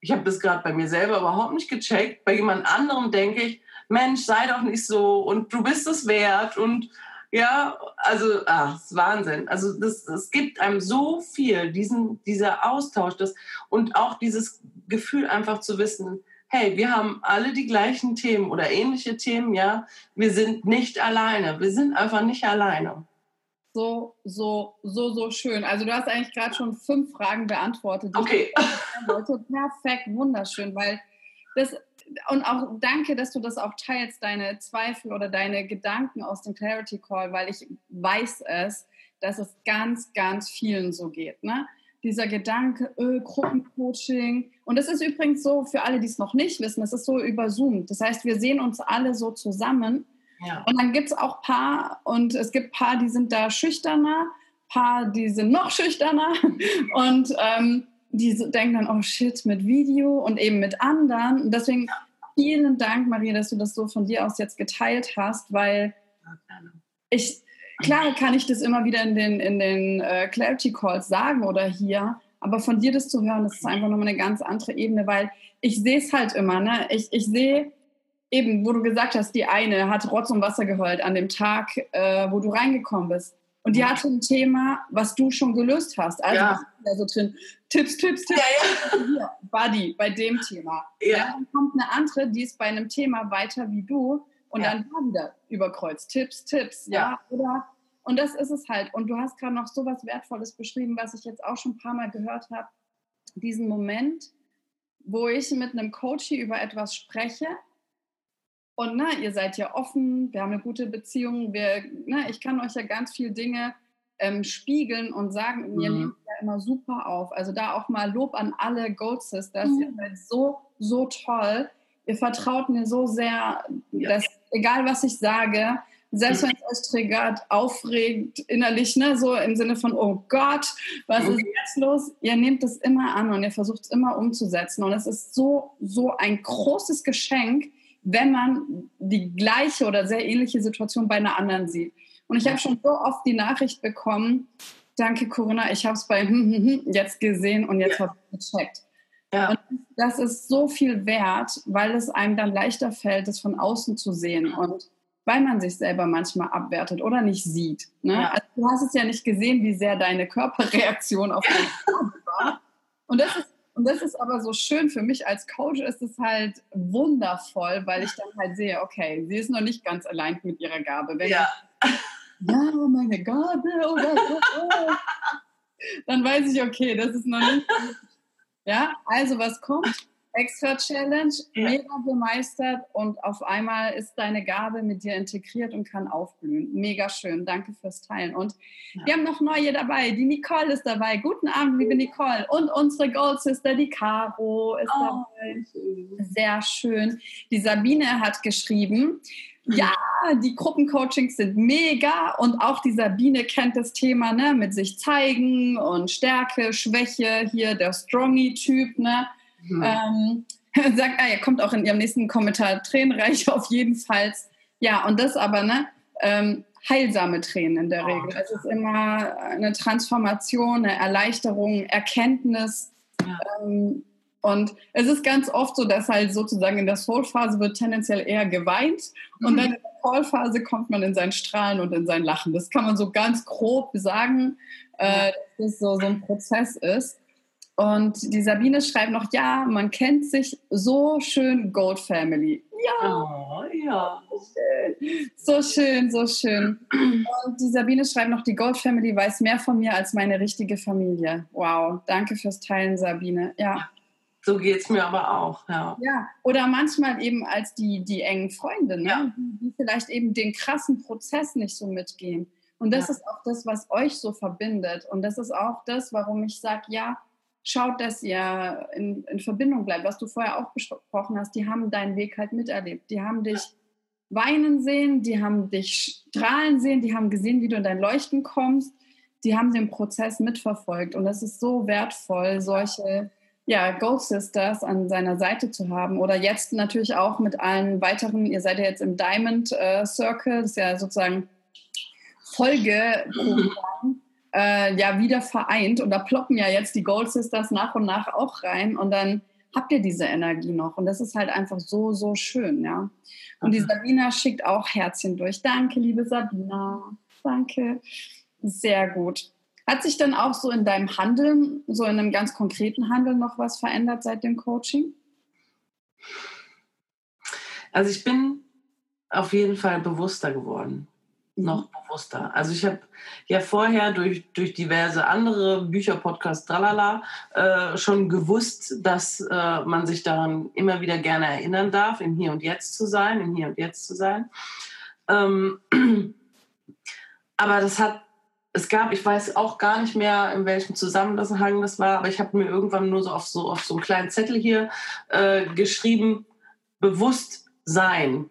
Ich habe das gerade bei mir selber überhaupt nicht gecheckt. Bei jemand anderem denke ich, Mensch, sei doch nicht so und du bist es wert und ja, also, ach, ist Wahnsinn. Also, das, es gibt einem so viel, diesen, dieser Austausch das, und auch dieses Gefühl einfach zu wissen, hey, wir haben alle die gleichen Themen oder ähnliche Themen, ja. Wir sind nicht alleine. Wir sind einfach nicht alleine. So, so, so, so schön. Also du hast eigentlich gerade schon fünf Fragen beantwortet. Okay. Perfekt, wunderschön, weil das, und auch danke, dass du das auch teilst, deine Zweifel oder deine Gedanken aus dem Clarity Call, weil ich weiß es, dass es ganz, ganz vielen so geht. Ne? Dieser Gedanke, öh, Gruppencoaching. Und es ist übrigens so, für alle, die es noch nicht wissen, es ist so über Zoom. Das heißt, wir sehen uns alle so zusammen. Ja. Und dann gibt es auch paar, und es gibt paar, die sind da schüchterner, paar, die sind noch schüchterner. Und ähm, die denken dann, oh shit, mit Video und eben mit anderen. Und deswegen vielen Dank, Maria, dass du das so von dir aus jetzt geteilt hast, weil ich, klar kann ich das immer wieder in den, in den äh, Clarity Calls sagen oder hier, aber von dir das zu hören, das ist einfach nochmal eine ganz andere Ebene, weil ich sehe es halt immer, ne? Ich, ich sehe eben, wo du gesagt hast, die eine hat Rotz und Wasser geheult an dem Tag, äh, wo du reingekommen bist. Und die hatte ein Thema, was du schon gelöst hast. Also ja. da so drin, Tipps, Tipps, Tipps. Ja, ja. Hier, Buddy, bei dem Thema. Ja. Dann kommt eine andere, die ist bei einem Thema weiter wie du und ja. dann da wieder überkreuzt. Tipps, Tipps. Ja. ja. Oder Und das ist es halt. Und du hast gerade noch so was Wertvolles beschrieben, was ich jetzt auch schon ein paar Mal gehört habe. Diesen Moment, wo ich mit einem Coach über etwas spreche. Und na, ihr seid ja offen, wir haben eine gute Beziehung, wir, na, ich kann euch ja ganz viele Dinge ähm, spiegeln und sagen, mhm. ihr nehmt ja immer super auf. Also da auch mal Lob an alle Gold Sisters. Mhm. Ihr seid so, so toll. Ihr vertraut mir so sehr, ja. dass egal was ich sage, selbst wenn es euch triggert, aufregt innerlich, ne, so im Sinne von, oh Gott, was ist jetzt los? Ihr nehmt es immer an und ihr versucht es immer umzusetzen. Und es ist so, so ein großes Geschenk, wenn man die gleiche oder sehr ähnliche Situation bei einer anderen sieht. Und ich habe schon so oft die Nachricht bekommen, danke Corinna, ich habe es bei jetzt gesehen und jetzt ja. habe ich gecheckt. Ja. Und das ist so viel wert, weil es einem dann leichter fällt, es von außen zu sehen und weil man sich selber manchmal abwertet oder nicht sieht. Ne? Ja. Also du hast es ja nicht gesehen, wie sehr deine Körperreaktion auf deine war. Und das ist und das ist aber so schön für mich als Coach ist es halt wundervoll, weil ich dann halt sehe, okay, sie ist noch nicht ganz allein mit ihrer Gabe. Wenn ja. Ich, ja, meine Gabe oder so. dann weiß ich, okay, das ist noch nicht. Ja, also was kommt? Extra Challenge, mega bemeistert und auf einmal ist deine Gabe mit dir integriert und kann aufblühen. Mega schön, danke fürs Teilen. Und ja. wir haben noch neue dabei. Die Nicole ist dabei. Guten Abend, liebe Nicole. Und unsere Gold Sister, die Caro, ist oh, dabei. Sehr schön. Die Sabine hat geschrieben, ja, die Gruppencoachings sind mega und auch die Sabine kennt das Thema ne, mit sich zeigen und Stärke, Schwäche, hier der Strongy-Typ. Ne? Mhm. Ähm, sagt, ah, er kommt auch in ihrem nächsten Kommentar tränenreich auf jeden Fall. Ja, und das aber ne, ähm, heilsame Tränen in der oh, Regel. Es ist immer eine Transformation, eine Erleichterung, Erkenntnis. Ja. Ähm, und es ist ganz oft so, dass halt sozusagen in der Soul-Phase wird tendenziell eher geweint und mhm. dann in der Call-Phase kommt man in sein Strahlen und in sein Lachen. Das kann man so ganz grob sagen, äh, dass das so, so ein Prozess ist. Und die Sabine schreibt noch, ja, man kennt sich so schön, Gold Family. Ja, oh, ja. So schön, so schön. Und die Sabine schreibt noch, die Gold Family weiß mehr von mir als meine richtige Familie. Wow, danke fürs Teilen, Sabine. Ja. So geht es mir aber auch, ja. Ja, oder manchmal eben als die, die engen Freunde, ne? Ja. die vielleicht eben den krassen Prozess nicht so mitgehen. Und das ja. ist auch das, was euch so verbindet. Und das ist auch das, warum ich sage, ja, schaut, dass ihr in, in, Verbindung bleibt, was du vorher auch besprochen hast. Die haben deinen Weg halt miterlebt. Die haben dich weinen sehen, die haben dich strahlen sehen, die haben gesehen, wie du in dein Leuchten kommst. Die haben den Prozess mitverfolgt. Und das ist so wertvoll, solche ja, Gold Sisters an seiner Seite zu haben oder jetzt natürlich auch mit allen weiteren, ihr seid ja jetzt im Diamond äh, Circle, das ist ja sozusagen Folgeprogramm, äh, ja wieder vereint und da ploppen ja jetzt die Gold Sisters nach und nach auch rein und dann habt ihr diese Energie noch und das ist halt einfach so, so schön, ja. Und die Sabina schickt auch Herzchen durch. Danke, liebe Sabina. Danke. Sehr gut. Hat sich dann auch so in deinem Handeln, so in einem ganz konkreten Handeln noch was verändert seit dem Coaching? Also ich bin auf jeden Fall bewusster geworden. Mhm. Noch bewusster. Also ich habe ja vorher durch, durch diverse andere Bücher, Podcasts, tralala, äh, schon gewusst, dass äh, man sich daran immer wieder gerne erinnern darf, im Hier und Jetzt zu sein, im Hier und Jetzt zu sein. Ähm, aber das hat es gab, ich weiß auch gar nicht mehr, in welchem Zusammenhang das war, aber ich habe mir irgendwann nur so auf so, auf so einen kleinen Zettel hier äh, geschrieben, bewusst sein.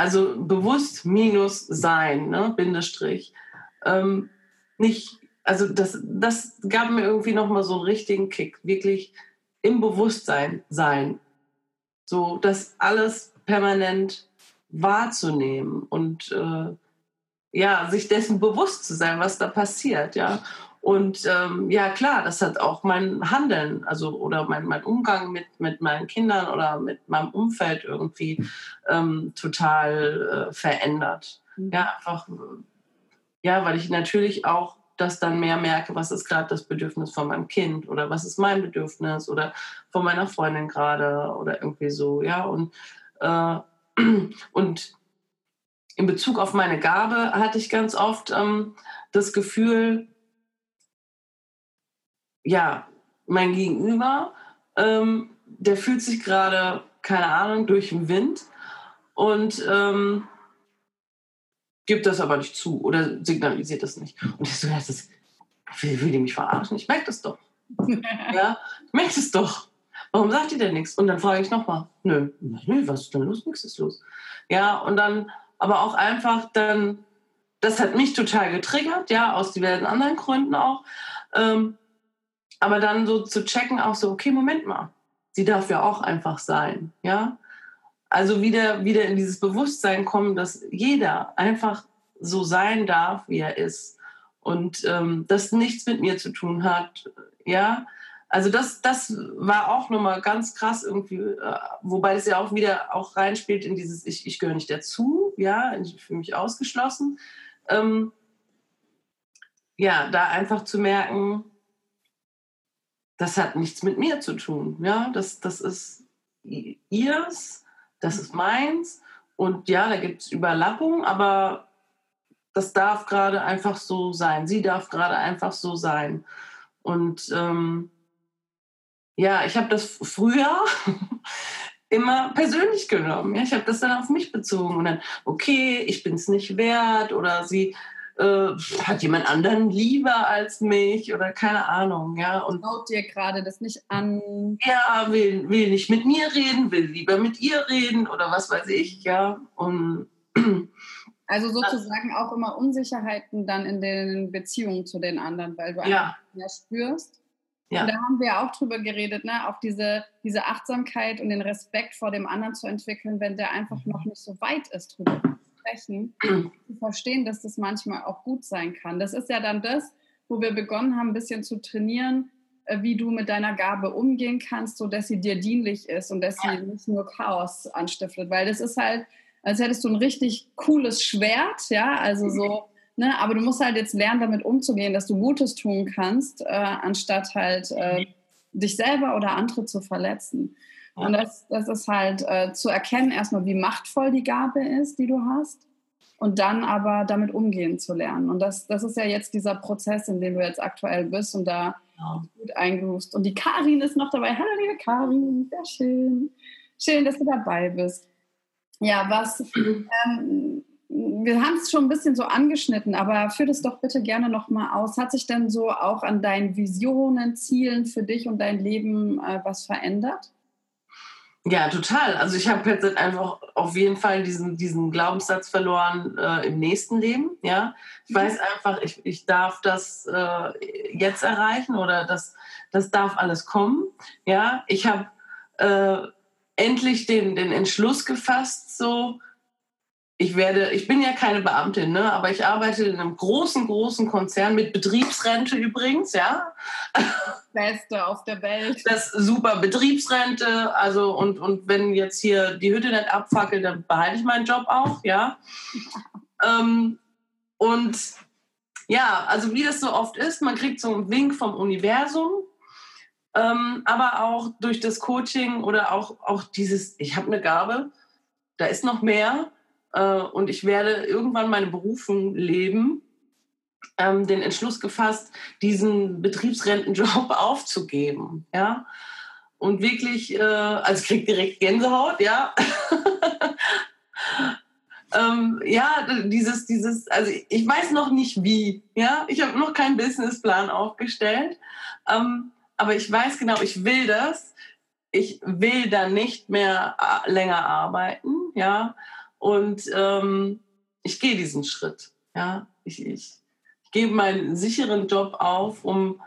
Also bewusst minus sein, ne? Bindestrich. Ähm, nicht, also das, das gab mir irgendwie nochmal so einen richtigen Kick. Wirklich im Bewusstsein sein. So, das alles permanent wahrzunehmen und äh, ja, sich dessen bewusst zu sein, was da passiert, ja. Und ähm, ja, klar, das hat auch mein Handeln, also oder mein, mein Umgang mit, mit meinen Kindern oder mit meinem Umfeld irgendwie ähm, total äh, verändert. Mhm. Ja, einfach, ja, weil ich natürlich auch das dann mehr merke, was ist gerade das Bedürfnis von meinem Kind oder was ist mein Bedürfnis oder von meiner Freundin gerade oder irgendwie so, ja. Und, äh, und in Bezug auf meine Gabe hatte ich ganz oft ähm, das Gefühl, ja, mein Gegenüber, ähm, der fühlt sich gerade, keine Ahnung, durch den Wind und ähm, gibt das aber nicht zu oder signalisiert das nicht. Und ich so, das ist, will, will die mich verarschen? Ich merke das doch. ja, ich merke das doch. Warum sagt ihr denn nichts? Und dann frage ich nochmal, nö, nö, was ist denn los? Nichts ist los. Ja, und dann aber auch einfach dann, das hat mich total getriggert, ja, aus diversen anderen Gründen auch. Ähm, aber dann so zu checken, auch so, okay, Moment mal, sie darf ja auch einfach sein, ja. Also wieder, wieder in dieses Bewusstsein kommen, dass jeder einfach so sein darf, wie er ist. Und ähm, das nichts mit mir zu tun hat, ja. Also das, das war auch nochmal ganz krass irgendwie, äh, wobei es ja auch wieder auch reinspielt in dieses, ich, ich gehöre nicht dazu, ja, für mich ausgeschlossen. Ähm, ja, da einfach zu merken, das hat nichts mit mir zu tun, ja, das, das ist ihrs, das ist meins und ja, da gibt es Überlappungen, aber das darf gerade einfach so sein, sie darf gerade einfach so sein und ähm, ja, ich habe das früher immer persönlich genommen. Ja? Ich habe das dann auf mich bezogen und dann, okay, ich bin es nicht wert oder sie äh, hat jemand anderen lieber als mich oder keine Ahnung. Ja? Und Schaut dir gerade das nicht an. Ja, will, will nicht mit mir reden, will lieber mit ihr reden oder was weiß ich. Ja, und also sozusagen auch immer Unsicherheiten dann in den Beziehungen zu den anderen, weil du ja. einfach mehr spürst ja. Und da haben wir auch drüber geredet, ne? auch diese, diese Achtsamkeit und den Respekt vor dem anderen zu entwickeln, wenn der einfach noch nicht so weit ist, drüber sprechen, zu verstehen, dass das manchmal auch gut sein kann. Das ist ja dann das, wo wir begonnen haben, ein bisschen zu trainieren, äh, wie du mit deiner Gabe umgehen kannst, sodass sie dir dienlich ist und dass sie nicht nur Chaos anstiftet. Weil das ist halt, als hättest du ein richtig cooles Schwert, ja, also so Ne? Aber du musst halt jetzt lernen, damit umzugehen, dass du Gutes tun kannst, äh, anstatt halt äh, dich selber oder andere zu verletzen. Und das, das ist halt äh, zu erkennen, erstmal, wie machtvoll die Gabe ist, die du hast. Und dann aber damit umgehen zu lernen. Und das, das ist ja jetzt dieser Prozess, in dem du jetzt aktuell bist und da ja. gut eingerust. Und die Karin ist noch dabei. Hallo, liebe Karin, sehr schön. Schön, dass du dabei bist. Ja, was ähm, wir haben es schon ein bisschen so angeschnitten, aber führ das doch bitte gerne nochmal aus. Hat sich denn so auch an deinen Visionen, Zielen für dich und dein Leben äh, was verändert? Ja, total. Also ich habe jetzt einfach auf jeden Fall diesen, diesen Glaubenssatz verloren äh, im nächsten Leben. Ja, ich weiß mhm. einfach, ich, ich darf das äh, jetzt erreichen oder das, das darf alles kommen. Ja, ich habe äh, endlich den, den Entschluss gefasst, so ich werde, ich bin ja keine Beamtin, ne, aber ich arbeite in einem großen, großen Konzern mit Betriebsrente übrigens, ja. Beste auf der Welt. Das super Betriebsrente, also und, und wenn jetzt hier die Hütte nicht abfackelt, dann behalte ich meinen Job auch, ja. ähm, und ja, also wie das so oft ist, man kriegt so einen Wink vom Universum, ähm, aber auch durch das Coaching oder auch, auch dieses, ich habe eine Gabe, da ist noch mehr äh, und ich werde irgendwann meine Berufung leben, ähm, den Entschluss gefasst, diesen Betriebsrentenjob aufzugeben. Ja? Und wirklich, äh, also ich direkt Gänsehaut, ja. ähm, ja, dieses, dieses, also ich weiß noch nicht wie, ja. Ich habe noch keinen Businessplan aufgestellt. Ähm, aber ich weiß genau, ich will das. Ich will da nicht mehr äh, länger arbeiten, ja. Und ähm, ich gehe diesen Schritt. Ja? Ich, ich, ich gebe meinen sicheren Job auf, um,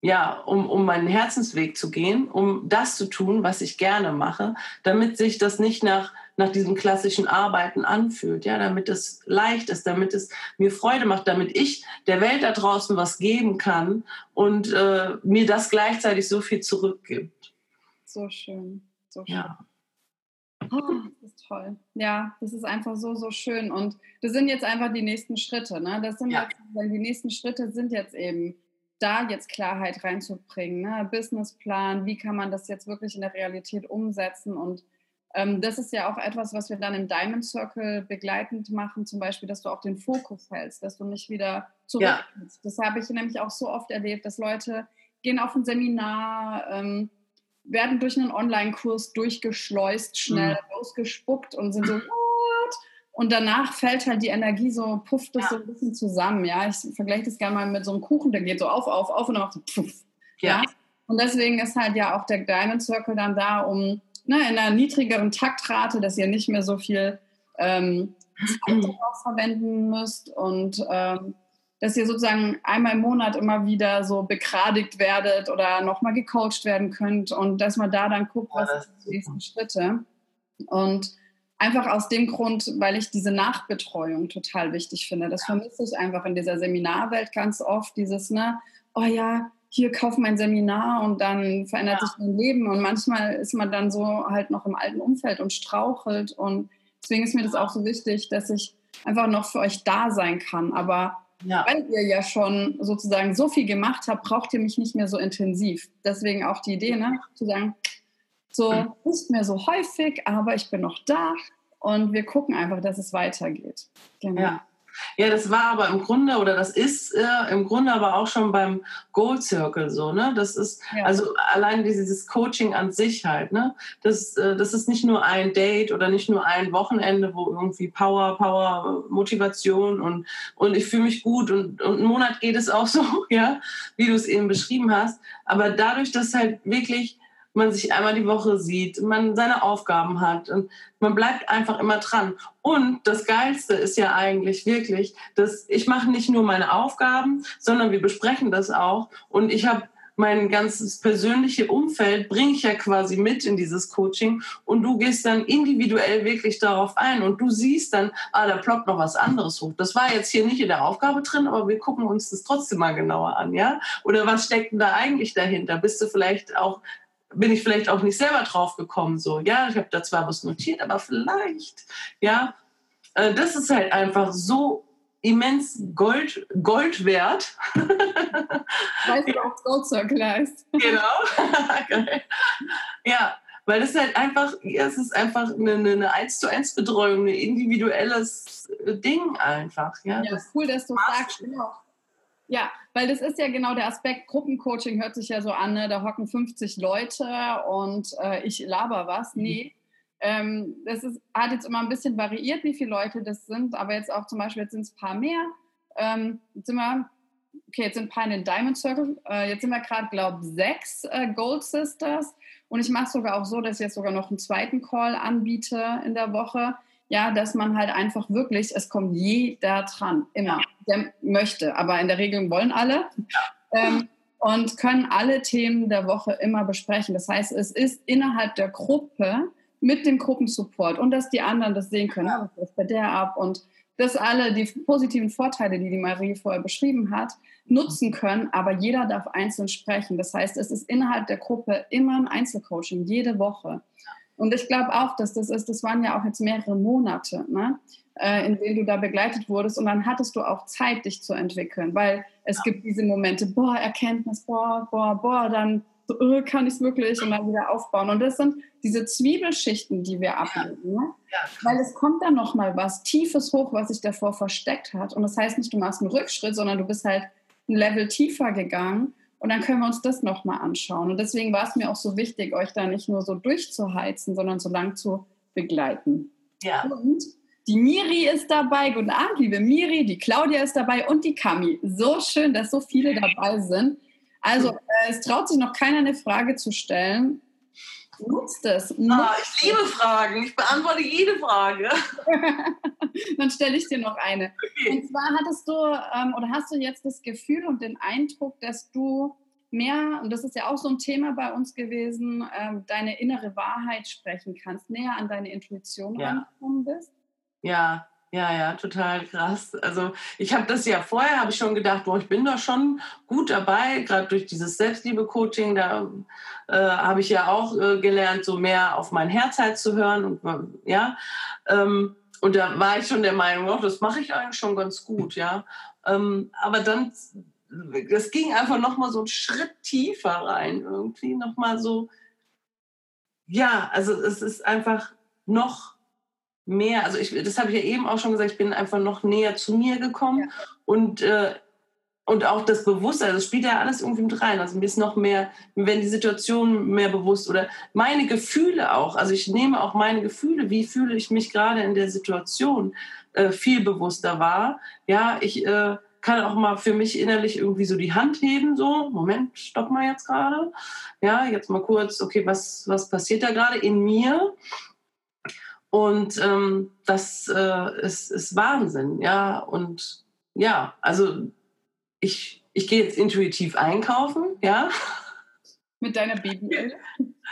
ja, um, um meinen Herzensweg zu gehen, um das zu tun, was ich gerne mache, damit sich das nicht nach, nach diesem klassischen Arbeiten anfühlt, ja, damit es leicht ist, damit es mir Freude macht, damit ich der Welt da draußen was geben kann und äh, mir das gleichzeitig so viel zurückgibt. So schön, so schön. Ja. Oh, das toll. Ja, das ist einfach so, so schön. Und das sind jetzt einfach die nächsten Schritte. Ne? Das sind ja. jetzt, die nächsten Schritte sind jetzt eben, da jetzt Klarheit reinzubringen. Ne? Businessplan, wie kann man das jetzt wirklich in der Realität umsetzen und ähm, das ist ja auch etwas, was wir dann im Diamond Circle begleitend machen, zum Beispiel, dass du auch den Fokus hältst, dass du nicht wieder zurückkommst. Ja. Das habe ich nämlich auch so oft erlebt, dass Leute gehen auf ein Seminar, ähm, werden durch einen Online-Kurs durchgeschleust, schnell mhm. ausgespuckt und sind so, what? Und danach fällt halt die Energie so, pufft das ja. so ein bisschen zusammen. Ja, ich vergleiche das gerne mal mit so einem Kuchen, der geht so auf, auf, auf und dann macht so puff. Ja. ja. Und deswegen ist halt ja auch der Diamond Circle dann da, um ne, in einer niedrigeren Taktrate, dass ihr nicht mehr so viel ähm, Zeit darauf verwenden müsst und ähm, dass ihr sozusagen einmal im Monat immer wieder so begradigt werdet oder nochmal gecoacht werden könnt und dass man da dann guckt, was sind die nächsten Schritte. Und einfach aus dem Grund, weil ich diese Nachbetreuung total wichtig finde. Das vermisse ich einfach in dieser Seminarwelt ganz oft, dieses, ne, oh ja, hier kauf mein Seminar und dann verändert ja. sich mein Leben. Und manchmal ist man dann so halt noch im alten Umfeld und strauchelt. Und deswegen ist mir das auch so wichtig, dass ich einfach noch für euch da sein kann. Aber ja. weil ihr ja schon sozusagen so viel gemacht habt, braucht ihr mich nicht mehr so intensiv. Deswegen auch die Idee, ne, zu sagen, so nicht mehr so häufig, aber ich bin noch da und wir gucken einfach, dass es weitergeht. Genau. Ja. Ja, das war aber im Grunde oder das ist äh, im Grunde aber auch schon beim Gold Circle so, ne? Das ist ja. also allein dieses Coaching an sich halt, ne? Das, äh, das ist nicht nur ein Date oder nicht nur ein Wochenende, wo irgendwie Power, Power, Motivation und, und ich fühle mich gut und, und einen Monat geht es auch so, ja, wie du es eben beschrieben hast. Aber dadurch, dass halt wirklich man sich einmal die Woche sieht, man seine Aufgaben hat und man bleibt einfach immer dran. Und das Geilste ist ja eigentlich wirklich, dass ich mache nicht nur meine Aufgaben, sondern wir besprechen das auch und ich habe mein ganzes persönliche Umfeld bringe ich ja quasi mit in dieses Coaching und du gehst dann individuell wirklich darauf ein und du siehst dann, ah, da ploppt noch was anderes hoch. Das war jetzt hier nicht in der Aufgabe drin, aber wir gucken uns das trotzdem mal genauer an, ja? Oder was steckt denn da eigentlich dahinter? Bist du vielleicht auch bin ich vielleicht auch nicht selber drauf gekommen. So, ja, ich habe da zwar was notiert, aber vielleicht, ja, äh, das ist halt einfach so immens Gold, Gold wert. Weißt du, auch Gold Circle heißt. Genau. ja, weil es halt einfach, ja, es ist einfach eine, eine 1 zu 1 Betreuung, ein individuelles Ding einfach. Ja, ja cool, dass du sagst. Genau. Ja, weil das ist ja genau der Aspekt. Gruppencoaching hört sich ja so an, ne? da hocken 50 Leute und äh, ich laber was. Mhm. Nee, ähm, das ist, hat jetzt immer ein bisschen variiert, wie viele Leute das sind, aber jetzt auch zum Beispiel, jetzt sind es ein paar mehr. Ähm, jetzt sind wir, okay, jetzt sind ein paar in den Diamond Circle. Äh, jetzt sind wir gerade, glaube ich, sechs äh, Gold Sisters. Und ich mache sogar auch so, dass ich jetzt sogar noch einen zweiten Call anbiete in der Woche ja, dass man halt einfach wirklich, es kommt jeder dran, immer, der möchte, aber in der Regel wollen alle ähm, und können alle Themen der Woche immer besprechen. Das heißt, es ist innerhalb der Gruppe mit dem Gruppensupport und dass die anderen das sehen können, ja. was ist bei der ab und dass alle die positiven Vorteile, die die Marie vorher beschrieben hat, nutzen können, aber jeder darf einzeln sprechen. Das heißt, es ist innerhalb der Gruppe immer ein Einzelcoaching, jede Woche. Und ich glaube auch, dass das ist, das waren ja auch jetzt mehrere Monate, ne? äh, in denen du da begleitet wurdest. Und dann hattest du auch Zeit, dich zu entwickeln, weil es ja. gibt diese Momente, boah, Erkenntnis, boah, boah, boah, dann so, oh, kann ich es wirklich und dann wieder aufbauen. Und das sind diese Zwiebelschichten, die wir ablegen. Ne? Ja. Weil es kommt dann nochmal was Tiefes hoch, was sich davor versteckt hat. Und das heißt nicht, du machst einen Rückschritt, sondern du bist halt ein Level tiefer gegangen und dann können wir uns das nochmal anschauen. Und deswegen war es mir auch so wichtig, euch da nicht nur so durchzuheizen, sondern so lang zu begleiten. Ja. Und die Miri ist dabei. Guten Abend, liebe Miri. Die Claudia ist dabei und die Kami. So schön, dass so viele dabei sind. Also, äh, es traut sich noch keiner eine Frage zu stellen. Nutzt es. Nutzt ah, ich liebe Fragen. Ich beantworte jede Frage. Dann stelle ich dir noch eine. Okay. Und zwar hattest du ähm, oder hast du jetzt das Gefühl und den Eindruck, dass du mehr, und das ist ja auch so ein Thema bei uns gewesen, ähm, deine innere Wahrheit sprechen kannst, näher an deine Intuition ja. rangekommen bist? Ja, ja, ja, total krass. Also ich habe das ja vorher, habe ich schon gedacht, boah, ich bin da schon gut dabei, gerade durch dieses Selbstliebe-Coaching, da äh, habe ich ja auch äh, gelernt, so mehr auf mein Herz halt zu hören. Und, ja, ähm, und da war ich schon der Meinung, oh, das mache ich eigentlich schon ganz gut, ja. Ähm, aber dann, das ging einfach nochmal so einen Schritt tiefer rein, irgendwie nochmal so, ja, also es ist einfach noch mehr, also ich, das habe ich ja eben auch schon gesagt, ich bin einfach noch näher zu mir gekommen ja. und äh, und auch das Bewusstsein, das spielt ja alles irgendwie mit rein. Also mir ist noch mehr, wenn die Situation mehr bewusst oder meine Gefühle auch. Also ich nehme auch meine Gefühle, wie fühle ich mich gerade in der Situation, äh, viel bewusster wahr. Ja, ich äh, kann auch mal für mich innerlich irgendwie so die Hand heben, so, Moment, stopp mal jetzt gerade. Ja, jetzt mal kurz, okay, was, was passiert da gerade in mir? Und ähm, das äh, ist, ist Wahnsinn, ja. Und ja, also ich, ich gehe jetzt intuitiv einkaufen, ja. Mit deiner Babyöl?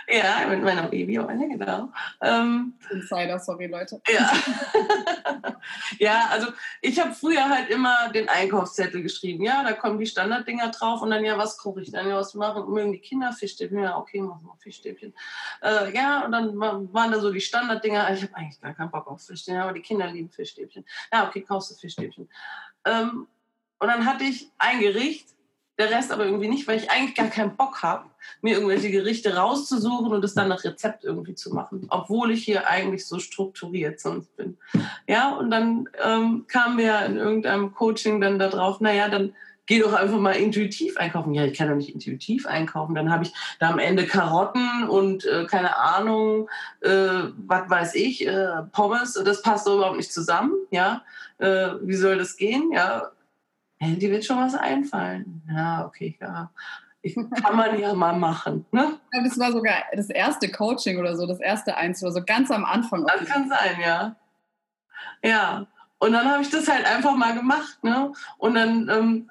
Ja, mit meiner Babyöl, genau. Ähm, Insider, sorry Leute. Ja, ja also ich habe früher halt immer den Einkaufszettel geschrieben. Ja, da kommen die Standarddinger drauf und dann, ja, was koche ich dann? Ja, was machen? Mögen die Kinder Fischstäbchen? Ja, okay, machen wir Fischstäbchen. Äh, ja, und dann waren da so die Standarddinger. Ich habe eigentlich gar keinen Bock auf Fischstäbchen, aber die Kinder lieben Fischstäbchen. Ja, okay, kaufst du Fischstäbchen. Ähm, und dann hatte ich ein Gericht, der Rest aber irgendwie nicht, weil ich eigentlich gar keinen Bock habe, mir irgendwelche Gerichte rauszusuchen und es dann nach Rezept irgendwie zu machen, obwohl ich hier eigentlich so strukturiert sonst bin. Ja, und dann ähm, kamen wir in irgendeinem Coaching dann darauf, naja, dann geh doch einfach mal intuitiv einkaufen. Ja, ich kann doch nicht intuitiv einkaufen. Dann habe ich da am Ende Karotten und äh, keine Ahnung, äh, was weiß ich, äh, Pommes. Das passt überhaupt nicht zusammen. Ja, äh, wie soll das gehen? Ja, hey, dir wird schon was einfallen. Ja, okay, ja. Ich, kann man ja mal machen. Ne? Das war sogar das erste Coaching oder so, das erste Einzel, so ganz am Anfang. Das kann sein, ja. Ja. Und dann habe ich das halt einfach mal gemacht. Ne? Und dann ähm,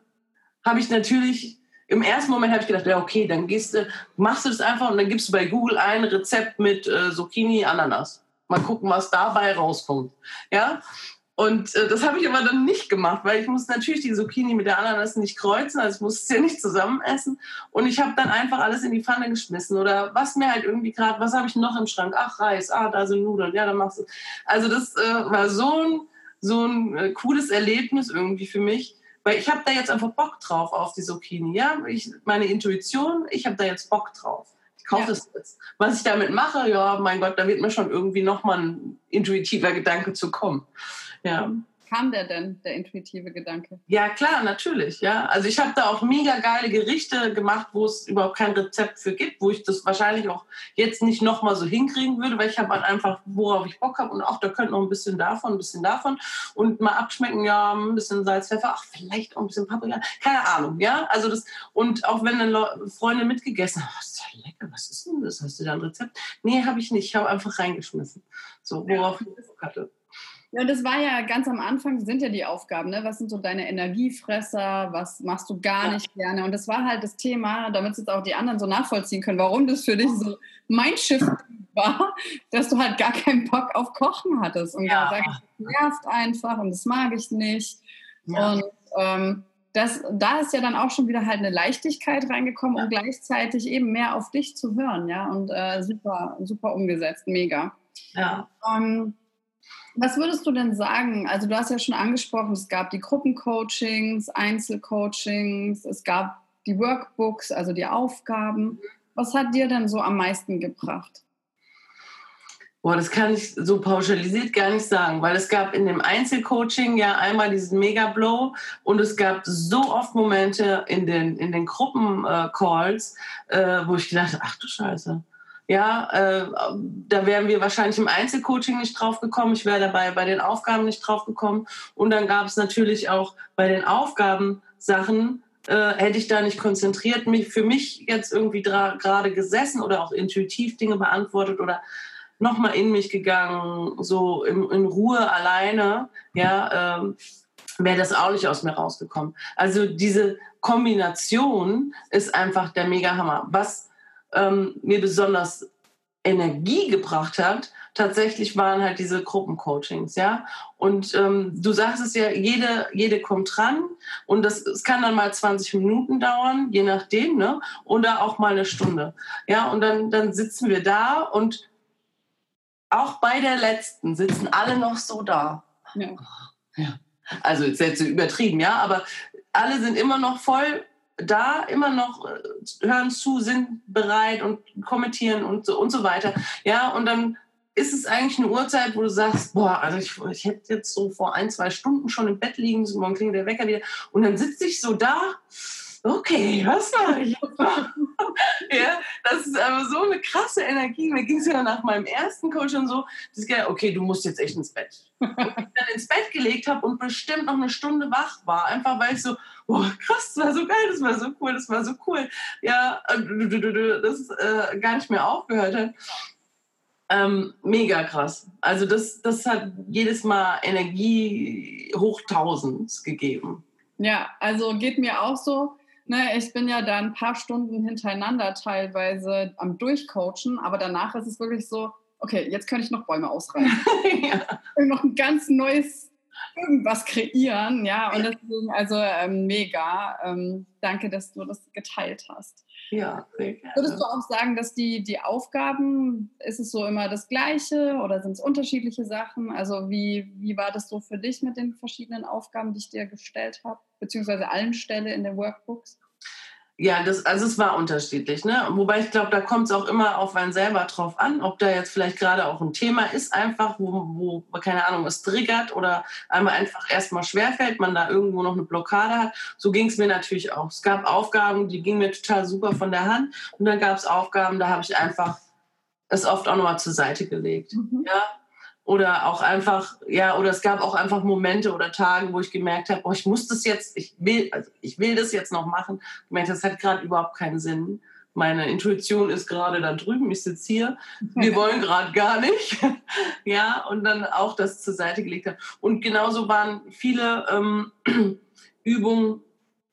habe ich natürlich, im ersten Moment habe ich gedacht, ja, okay, dann gehst du, machst du das einfach und dann gibst du bei Google ein Rezept mit äh, Zucchini, Ananas. Mal gucken, was dabei rauskommt. Ja. Und äh, das habe ich aber dann nicht gemacht, weil ich muss natürlich die Zucchini mit der Ananas nicht kreuzen, also ich muss es ja nicht zusammen essen. Und ich habe dann einfach alles in die Pfanne geschmissen oder was mir halt irgendwie gerade, was habe ich noch im Schrank? Ach, Reis, ah, da sind Nudeln, ja, dann machst du. Also das äh, war so ein, so ein äh, cooles Erlebnis irgendwie für mich, weil ich habe da jetzt einfach Bock drauf auf die Zucchini. Ja, ich, meine Intuition, ich habe da jetzt Bock drauf. Ich kaufe ja. das jetzt. Was ich damit mache, ja, mein Gott, da wird mir schon irgendwie nochmal ein intuitiver Gedanke zu kommen. Ja. Kam der denn, der intuitive Gedanke? Ja, klar, natürlich. Ja. Also ich habe da auch mega geile Gerichte gemacht, wo es überhaupt kein Rezept für gibt, wo ich das wahrscheinlich auch jetzt nicht nochmal so hinkriegen würde, weil ich habe halt einfach, worauf ich Bock habe und auch da könnte noch ein bisschen davon, ein bisschen davon und mal abschmecken, ja, ein bisschen Salz, Pfeffer, ach, vielleicht auch ein bisschen Paprika, keine Ahnung, ja. Also das, und auch wenn dann Freunde mitgegessen haben, oh, ist ja lecker, was ist denn das? Hast du da ein Rezept? Nee, habe ich nicht, ich habe einfach reingeschmissen. So, worauf ja. ich Bock hatte. Ja, das war ja ganz am Anfang, sind ja die Aufgaben, ne? Was sind so deine Energiefresser, was machst du gar ja. nicht gerne? Und das war halt das Thema, damit jetzt auch die anderen so nachvollziehen können, warum das für dich so mein Schiff war, dass du halt gar keinen Bock auf Kochen hattest. Und ja. sagst das nervt einfach und das mag ich nicht. Ja. Und ähm, das, da ist ja dann auch schon wieder halt eine Leichtigkeit reingekommen ja. und gleichzeitig eben mehr auf dich zu hören, ja. Und äh, super, super umgesetzt, mega. Ja. Ähm, was würdest du denn sagen? Also du hast ja schon angesprochen, es gab die Gruppencoachings, Einzelcoachings, es gab die Workbooks, also die Aufgaben. Was hat dir denn so am meisten gebracht? Boah, das kann ich so pauschalisiert gar nicht sagen, weil es gab in dem Einzelcoaching ja einmal diesen Mega-Blow und es gab so oft Momente in den, in den Gruppencalls, äh, wo ich gedacht ach du Scheiße, ja, äh, da wären wir wahrscheinlich im Einzelcoaching nicht drauf gekommen. Ich wäre dabei bei den Aufgaben nicht drauf gekommen. Und dann gab es natürlich auch bei den Aufgabensachen, äh, hätte ich da nicht konzentriert, mich für mich jetzt irgendwie gerade gesessen oder auch intuitiv Dinge beantwortet oder nochmal in mich gegangen, so in, in Ruhe alleine, ja, äh, wäre das auch nicht aus mir rausgekommen. Also diese Kombination ist einfach der Mega-Hammer. Was ähm, mir besonders Energie gebracht hat, tatsächlich waren halt diese Gruppencoachings, ja. Und ähm, du sagst es ja, jede, jede kommt dran und das, es kann dann mal 20 Minuten dauern, je nachdem, ne? Oder auch mal eine Stunde. Ja, und dann, dann sitzen wir da und auch bei der letzten sitzen alle noch so da. Ja. ja. Also jetzt, jetzt übertrieben, ja, aber alle sind immer noch voll da immer noch, äh, hören zu, sind bereit und kommentieren und so, und so weiter. Ja, und dann ist es eigentlich eine Uhrzeit, wo du sagst, boah, also ich, ich hätte jetzt so vor ein, zwei Stunden schon im Bett liegen morgen klingelt der Wecker wieder. Und dann sitze ich so da, okay, was mache ich jetzt? ja, das ist aber so eine krasse Energie. Mir ging es ja nach meinem ersten Coach schon so, das ist, okay, du musst jetzt echt ins Bett. Und ich dann ins Bett gelegt habe und bestimmt noch eine Stunde wach war, einfach weil ich so, boah, krass, das war so geil, das war so cool, das war so cool. Ja, das äh, gar nicht mehr aufgehört hat. Ähm, mega krass. Also das, das hat jedes Mal Energie hoch 1000 gegeben. Ja, also geht mir auch so. Ne, ich bin ja da ein paar Stunden hintereinander teilweise am Durchcoachen, aber danach ist es wirklich so, okay, jetzt könnte ich noch Bäume ausreißen. ja. Und noch ein ganz neues irgendwas kreieren, ja. Und deswegen, also ähm, mega. Ähm, danke, dass du das geteilt hast. Ja, sehr gerne. Würdest du auch sagen, dass die, die Aufgaben, ist es so immer das Gleiche oder sind es unterschiedliche Sachen? Also wie, wie war das so für dich mit den verschiedenen Aufgaben, die ich dir gestellt habe, beziehungsweise allen Stelle in den Workbooks? Ja, das, also es war unterschiedlich. Ne? Wobei ich glaube, da kommt es auch immer auf einen selber drauf an, ob da jetzt vielleicht gerade auch ein Thema ist, einfach, wo, wo, keine Ahnung, es triggert oder einmal einfach erstmal schwerfällt, man da irgendwo noch eine Blockade hat. So ging es mir natürlich auch. Es gab Aufgaben, die gingen mir total super von der Hand. Und dann gab es Aufgaben, da habe ich einfach es oft auch nochmal zur Seite gelegt. Mhm. Ja, oder auch einfach, ja, oder es gab auch einfach Momente oder Tage, wo ich gemerkt habe, oh, ich muss das jetzt, ich will, also ich will das jetzt noch machen. Ich merke, das hat gerade überhaupt keinen Sinn. Meine Intuition ist gerade da drüben, ich sitze hier. Wir wollen gerade gar nicht. ja, und dann auch das zur Seite gelegt habe. Und genauso waren viele ähm, Übungen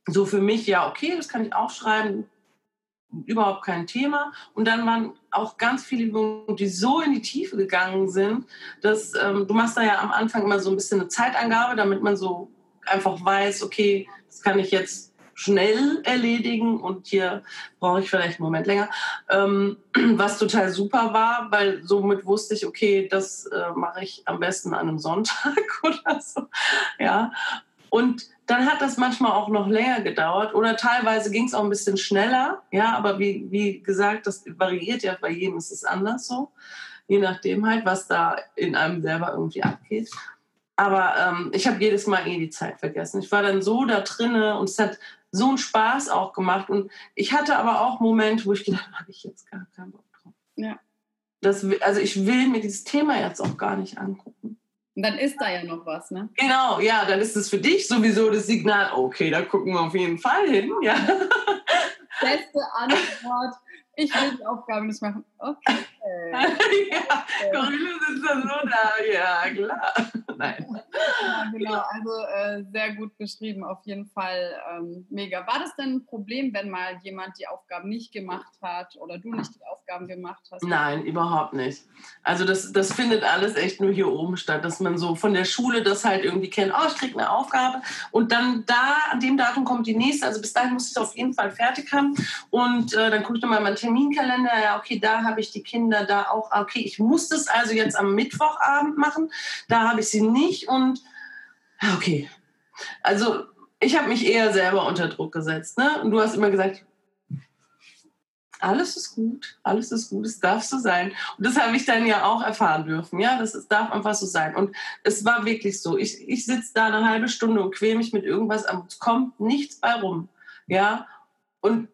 so für mich, ja, okay, das kann ich auch schreiben, überhaupt kein Thema. Und dann waren auch ganz viele Übungen, die so in die Tiefe gegangen sind, dass ähm, du machst da ja am Anfang immer so ein bisschen eine Zeitangabe, damit man so einfach weiß, okay, das kann ich jetzt schnell erledigen und hier brauche ich vielleicht einen Moment länger. Ähm, was total super war, weil somit wusste ich, okay, das äh, mache ich am besten an einem Sonntag oder so. Ja. Und dann hat das manchmal auch noch länger gedauert oder teilweise ging es auch ein bisschen schneller. Ja, aber wie, wie gesagt, das variiert ja bei jedem, ist es anders so. Je nachdem halt, was da in einem selber irgendwie abgeht. Aber ähm, ich habe jedes Mal eh die Zeit vergessen. Ich war dann so da drinne und es hat so einen Spaß auch gemacht. Und ich hatte aber auch Momente, wo ich gedacht habe, habe ich jetzt gar keinen Bock drauf. Ja. Das, also ich will mir dieses Thema jetzt auch gar nicht angucken. Und dann ist da ja noch was, ne? Genau, ja, dann ist es für dich sowieso das Signal, okay, da gucken wir auf jeden Fall hin, ja. Beste Antwort, ich will die Aufgaben nicht machen. Okay. ja, Corinne sitzt dann so da, ja, klar. Nein. Ja, genau, also äh, sehr gut beschrieben, auf jeden Fall ähm, mega. War das denn ein Problem, wenn mal jemand die Aufgaben nicht gemacht hat oder du nicht die Aufgaben gemacht hast? Nein, überhaupt nicht. Also das, das findet alles echt nur hier oben statt, dass man so von der Schule das halt irgendwie kennt, oh, ich kriege eine Aufgabe und dann da, an dem Datum kommt die nächste, also bis dahin muss ich es auf jeden Fall fertig haben und äh, dann gucke ich mal meinen Terminkalender, ja, okay, da habe ich die Kinder, da auch, okay, ich muss das also jetzt am Mittwochabend machen, da habe ich sie nicht und okay. Also ich habe mich eher selber unter Druck gesetzt. Ne? Und du hast immer gesagt, alles ist gut, alles ist gut, es darf so sein. Und das habe ich dann ja auch erfahren dürfen. Ja, das es darf einfach so sein. Und es war wirklich so. Ich, ich sitze da eine halbe Stunde und quäle mich mit irgendwas, es kommt nichts bei rum. Ja, und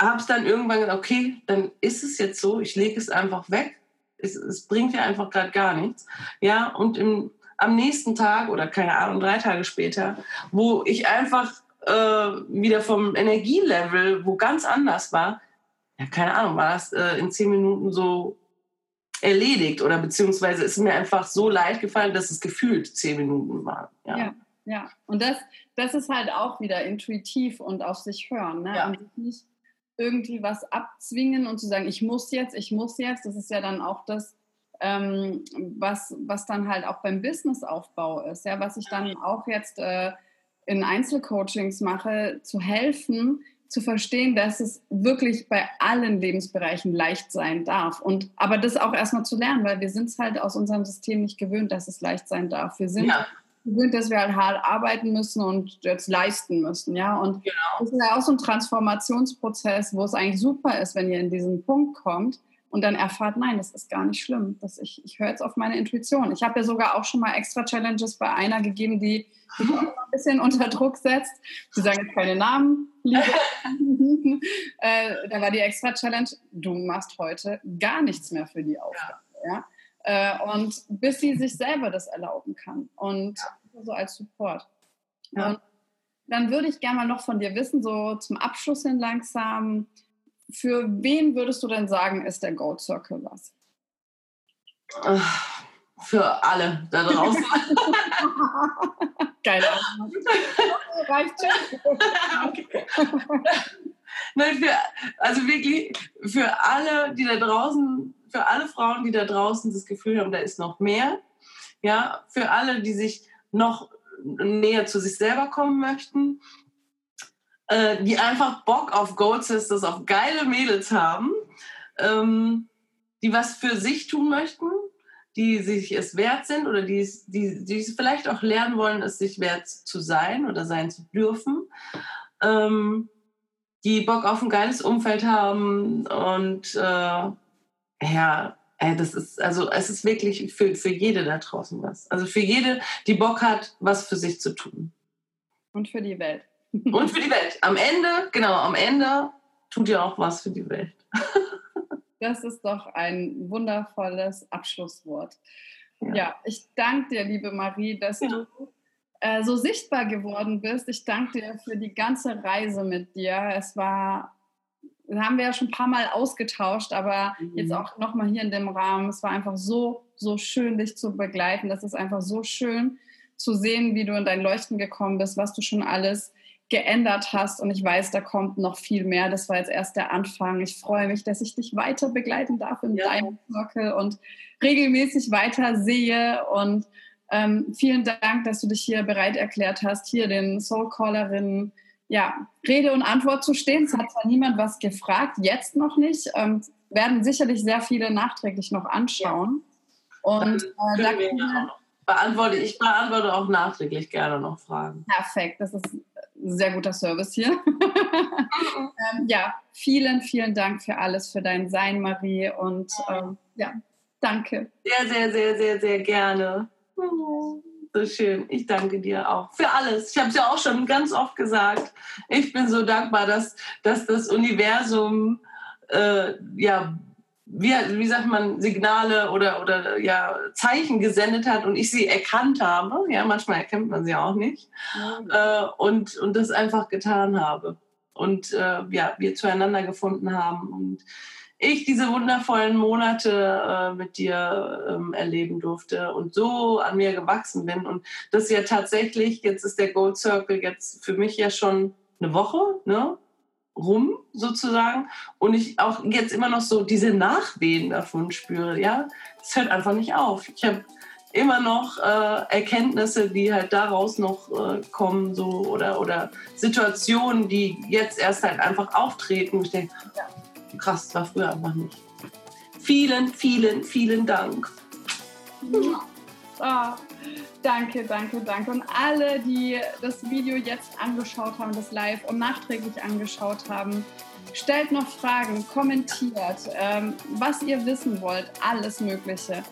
habe es dann irgendwann gesagt, okay, dann ist es jetzt so, ich lege es einfach weg. Es, es bringt ja einfach gerade gar nichts. Ja, und im, am nächsten Tag oder keine Ahnung, drei Tage später, wo ich einfach äh, wieder vom Energielevel, wo ganz anders war, ja, keine Ahnung, war das äh, in zehn Minuten so erledigt oder beziehungsweise ist mir einfach so leicht gefallen, dass es gefühlt zehn Minuten waren. Ja, ja, ja. und das, das ist halt auch wieder intuitiv und auf sich hören. Ne? Ja. Und nicht irgendwie was abzwingen und zu sagen, ich muss jetzt, ich muss jetzt, das ist ja dann auch das, ähm, was, was dann halt auch beim Businessaufbau ist, ja, was ich dann auch jetzt äh, in Einzelcoachings mache, zu helfen, zu verstehen, dass es wirklich bei allen Lebensbereichen leicht sein darf. Und aber das auch erstmal zu lernen, weil wir sind es halt aus unserem System nicht gewöhnt, dass es leicht sein darf. Wir sind ja. Gewöhnt, dass wir halt hart arbeiten müssen und jetzt leisten müssen, ja. Und genau. das ist ja auch so ein Transformationsprozess, wo es eigentlich super ist, wenn ihr in diesen Punkt kommt und dann erfahrt, nein, das ist gar nicht schlimm. Das ich ich höre jetzt auf meine Intuition. Ich habe ja sogar auch schon mal extra Challenges bei einer gegeben, die sich ein bisschen unter Druck setzt. Sie sagen jetzt keine Namen, liebe. äh, da war die extra Challenge, du machst heute gar nichts mehr für die Aufgabe. Ja. ja? Äh, und bis sie sich selber das erlauben kann. Und ja. so als Support. Ja. Und dann würde ich gerne mal noch von dir wissen, so zum Abschluss hin langsam, für wen würdest du denn sagen, ist der Goat Circle was? Für alle da draußen. Geile Reicht schon. Nein, für, also wirklich für alle, die da draußen, für alle Frauen, die da draußen das Gefühl haben, da ist noch mehr. Ja, für alle, die sich noch näher zu sich selber kommen möchten, äh, die einfach Bock auf Gold Sisters, auf geile Mädels haben, ähm, die was für sich tun möchten, die sich es wert sind oder die, die, die vielleicht auch lernen wollen, es sich wert zu sein oder sein zu dürfen. Ähm, die Bock auf ein geiles Umfeld haben und äh, ja, ey, das ist, also es ist wirklich für, für jede da draußen was. Also für jede, die Bock hat, was für sich zu tun. Und für die Welt. Und für die Welt. Am Ende, genau, am Ende tut ihr auch was für die Welt. Das ist doch ein wundervolles Abschlusswort. Ja, ja ich danke dir, liebe Marie, dass ja. du äh, so sichtbar geworden bist. Ich danke dir für die ganze Reise mit dir. Es war, haben wir ja schon ein paar Mal ausgetauscht, aber mhm. jetzt auch nochmal hier in dem Rahmen. Es war einfach so, so schön, dich zu begleiten. Das ist einfach so schön zu sehen, wie du in dein Leuchten gekommen bist, was du schon alles geändert hast. Und ich weiß, da kommt noch viel mehr. Das war jetzt erst der Anfang. Ich freue mich, dass ich dich weiter begleiten darf in ja. deinem Circle und regelmäßig weiter sehe. Und ähm, vielen Dank, dass du dich hier bereit erklärt hast, hier den Soul Callerinnen ja, Rede und Antwort zu stehen. Es hat zwar niemand was gefragt, jetzt noch nicht. Ähm, werden sicherlich sehr viele nachträglich noch anschauen. Und äh, da beantworte ich beantworte auch nachträglich gerne noch Fragen. Perfekt, das ist sehr guter Service hier. ähm, ja, vielen, vielen Dank für alles, für dein Sein, Marie. Und ähm, ja, danke. Sehr, sehr, sehr, sehr, sehr gerne. So schön. Ich danke dir auch für alles. Ich habe es ja auch schon ganz oft gesagt. Ich bin so dankbar, dass, dass das Universum äh, ja wie, wie sagt man, Signale oder, oder ja, Zeichen gesendet hat und ich sie erkannt habe. Ja, manchmal erkennt man sie auch nicht. Ja. Äh, und, und das einfach getan habe. Und äh, ja, wir zueinander gefunden haben. Und ich diese wundervollen Monate äh, mit dir ähm, erleben durfte und so an mir gewachsen bin. Und das ja tatsächlich, jetzt ist der Gold Circle jetzt für mich ja schon eine Woche, ne? rum sozusagen und ich auch jetzt immer noch so diese Nachwehen davon spüre, ja, es hört einfach nicht auf. Ich habe immer noch äh, Erkenntnisse, die halt daraus noch äh, kommen, so oder oder Situationen, die jetzt erst halt einfach auftreten. Ich denke, krass, das war früher einfach nicht. Vielen, vielen, vielen Dank. Oh. Danke, danke, danke. Und alle, die das Video jetzt angeschaut haben, das Live und nachträglich angeschaut haben, stellt noch Fragen, kommentiert, ähm, was ihr wissen wollt, alles Mögliche.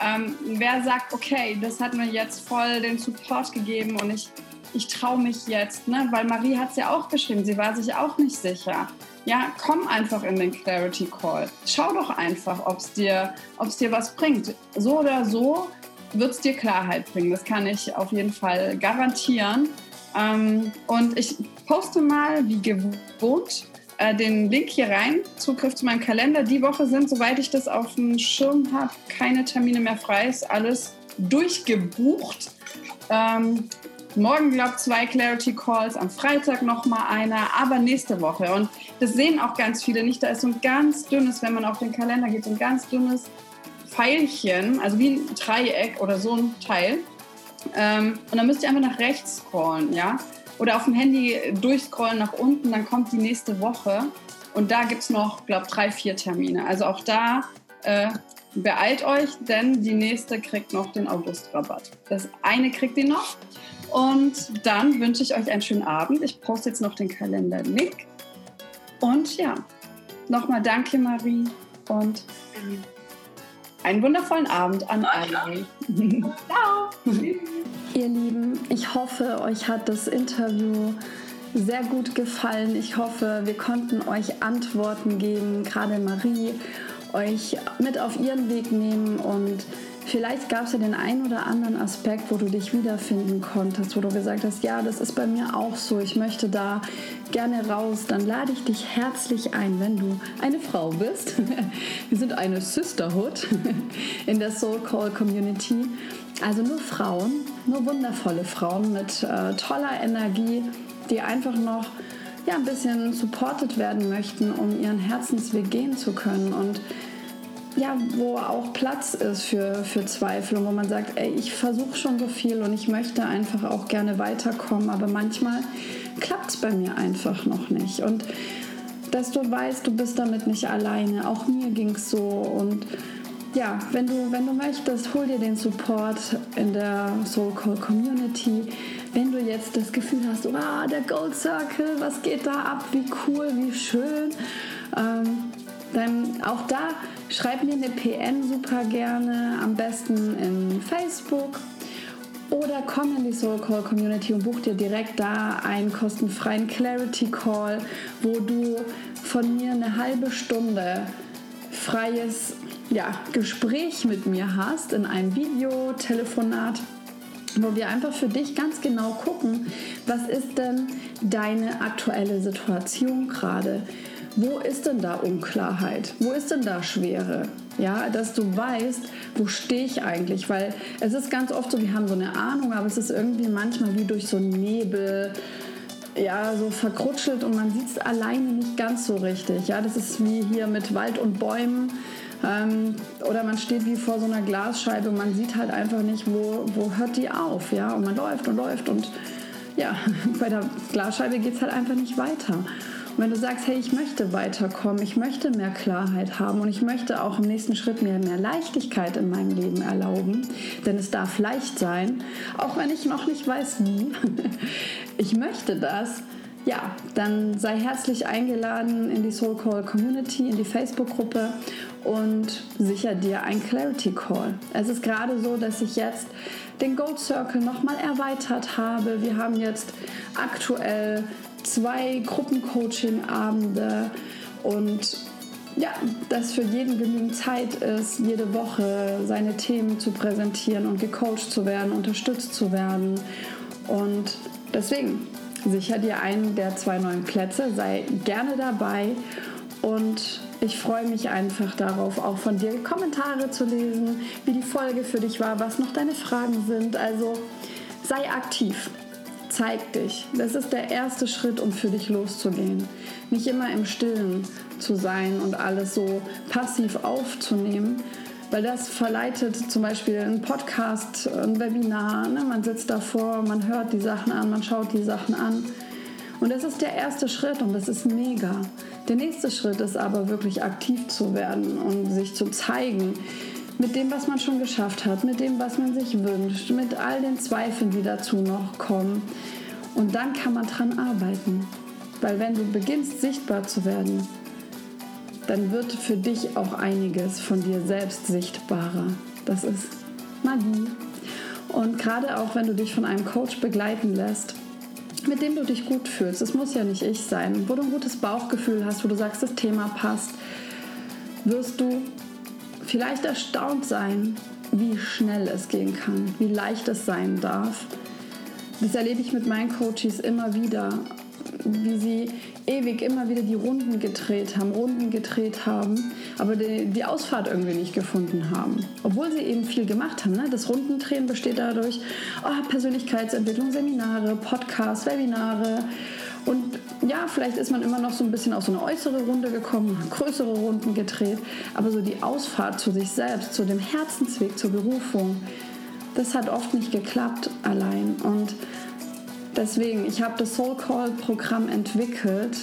Ähm, wer sagt, okay, das hat mir jetzt voll den Support gegeben und ich, ich traue mich jetzt, ne? weil Marie hat es ja auch geschrieben, sie war sich auch nicht sicher. Ja, komm einfach in den Clarity Call. Schau doch einfach, ob es dir, dir was bringt. So oder so wird es dir Klarheit bringen. Das kann ich auf jeden Fall garantieren. Ähm, und ich poste mal, wie gewohnt, äh, den Link hier rein. Zugriff zu meinem Kalender. Die Woche sind, soweit ich das auf dem Schirm habe, keine Termine mehr frei. Ist alles durchgebucht. Ähm, morgen, glaube ich, zwei Clarity Calls, am Freitag nochmal einer, aber nächste Woche. Und das sehen auch ganz viele nicht. Da ist so ein ganz dünnes, wenn man auf den Kalender geht, so ein ganz dünnes Pfeilchen, also wie ein Dreieck oder so ein Teil. Ähm, und dann müsst ihr einfach nach rechts scrollen, ja. Oder auf dem Handy durchscrollen nach unten, dann kommt die nächste Woche. Und da gibt es noch, glaube ich, drei, vier Termine. Also auch da äh, beeilt euch, denn die nächste kriegt noch den August-Rabatt. Das eine kriegt ihr noch. Und dann wünsche ich euch einen schönen Abend. Ich poste jetzt noch den Kalender-Link. Und ja, nochmal danke, Marie. Und einen wundervollen Abend an alle. Ciao. Ihr Lieben, ich hoffe, euch hat das Interview sehr gut gefallen. Ich hoffe, wir konnten euch Antworten geben, gerade Marie, euch mit auf ihren Weg nehmen und vielleicht gab es ja den einen oder anderen Aspekt, wo du dich wiederfinden konntest, wo du gesagt hast, ja, das ist bei mir auch so, ich möchte da gerne raus. Dann lade ich dich herzlich ein, wenn du eine Frau bist. Wir sind eine Sisterhood in der Soul Call Community. Also nur Frauen, nur wundervolle Frauen mit äh, toller Energie, die einfach noch ja, ein bisschen supported werden möchten, um ihren Herzensweg gehen zu können und ja, wo auch Platz ist für, für Zweifel und wo man sagt, ey, ich versuche schon so viel und ich möchte einfach auch gerne weiterkommen, aber manchmal klappt es bei mir einfach noch nicht. Und dass du weißt, du bist damit nicht alleine. Auch mir ging es so und ja, wenn du, wenn du möchtest, hol dir den Support in der Soul Call Community. Wenn du jetzt das Gefühl hast, wow, der Gold Circle, was geht da ab, wie cool, wie schön, ähm, dann auch da schreib mir eine PN super gerne, am besten in Facebook oder komm in die Soul Call Community und buch dir direkt da einen kostenfreien Clarity Call, wo du von mir eine halbe Stunde freies ja, Gespräch mit mir hast in einem Video, Telefonat, wo wir einfach für dich ganz genau gucken, was ist denn deine aktuelle Situation gerade? Wo ist denn da Unklarheit? Wo ist denn da Schwere? Ja, dass du weißt, wo stehe ich eigentlich? Weil es ist ganz oft so, wir haben so eine Ahnung, aber es ist irgendwie manchmal wie durch so einen Nebel ja, so verkrutschelt und man sieht es alleine nicht ganz so richtig. Ja, das ist wie hier mit Wald und Bäumen. Ähm, oder man steht wie vor so einer Glasscheibe und man sieht halt einfach nicht, wo, wo hört die auf. Ja? Und man läuft und läuft und ja, bei der Glasscheibe geht es halt einfach nicht weiter. Wenn du sagst, hey, ich möchte weiterkommen, ich möchte mehr Klarheit haben und ich möchte auch im nächsten Schritt mir mehr Leichtigkeit in meinem Leben erlauben, denn es darf leicht sein, auch wenn ich noch nicht weiß wie, ich möchte das, ja, dann sei herzlich eingeladen in die Soul Call Community, in die Facebook-Gruppe und sicher dir ein Clarity Call. Es ist gerade so, dass ich jetzt den Gold Circle nochmal erweitert habe. Wir haben jetzt aktuell zwei Gruppencoaching-Abende und ja, dass für jeden genügend Zeit ist, jede Woche seine Themen zu präsentieren und gecoacht zu werden, unterstützt zu werden. Und deswegen sicher dir einen der zwei neuen Plätze, sei gerne dabei und ich freue mich einfach darauf, auch von dir Kommentare zu lesen, wie die Folge für dich war, was noch deine Fragen sind. Also sei aktiv, zeig dich. Das ist der erste Schritt, um für dich loszugehen. Nicht immer im Stillen zu sein und alles so passiv aufzunehmen, weil das verleitet zum Beispiel ein Podcast, ein Webinar. Ne? Man sitzt davor, man hört die Sachen an, man schaut die Sachen an. Und das ist der erste Schritt und das ist mega. Der nächste Schritt ist aber wirklich aktiv zu werden und sich zu zeigen mit dem, was man schon geschafft hat, mit dem, was man sich wünscht, mit all den Zweifeln, die dazu noch kommen. Und dann kann man dran arbeiten. Weil wenn du beginnst sichtbar zu werden, dann wird für dich auch einiges von dir selbst sichtbarer. Das ist Magie. Und gerade auch wenn du dich von einem Coach begleiten lässt, mit dem du dich gut fühlst, es muss ja nicht ich sein, wo du ein gutes Bauchgefühl hast, wo du sagst, das Thema passt, wirst du vielleicht erstaunt sein, wie schnell es gehen kann, wie leicht es sein darf. Das erlebe ich mit meinen Coaches immer wieder, wie sie ewig immer wieder die Runden gedreht haben, Runden gedreht haben, aber die, die Ausfahrt irgendwie nicht gefunden haben. Obwohl sie eben viel gemacht haben. Ne? Das Rundendrehen besteht dadurch, oh, Persönlichkeitsentwicklung, Seminare, Podcasts, Webinare. Und ja, vielleicht ist man immer noch so ein bisschen auf so eine äußere Runde gekommen, größere Runden gedreht, aber so die Ausfahrt zu sich selbst, zu dem Herzensweg, zur Berufung, das hat oft nicht geklappt allein. Und Deswegen, ich habe das Soul Call Programm entwickelt,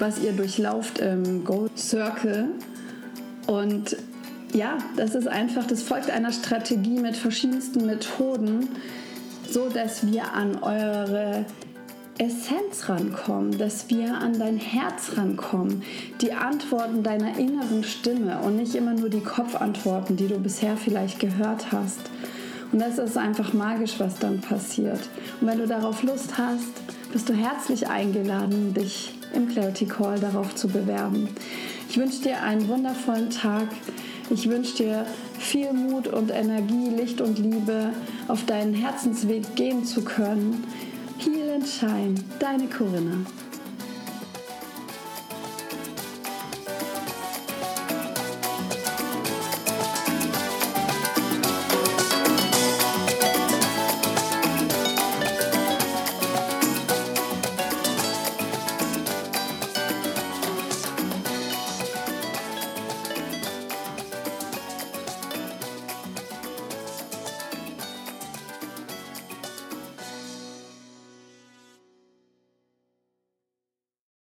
was ihr durchlauft im Gold Circle. Und ja, das ist einfach, das folgt einer Strategie mit verschiedensten Methoden, so dass wir an eure Essenz rankommen, dass wir an dein Herz rankommen, die Antworten deiner inneren Stimme und nicht immer nur die Kopfantworten, die du bisher vielleicht gehört hast. Und das ist einfach magisch, was dann passiert. Und wenn du darauf Lust hast, bist du herzlich eingeladen, dich im Clarity Call darauf zu bewerben. Ich wünsche dir einen wundervollen Tag. Ich wünsche dir viel Mut und Energie, Licht und Liebe, auf deinen Herzensweg gehen zu können. Heal and Shine, deine Corinna.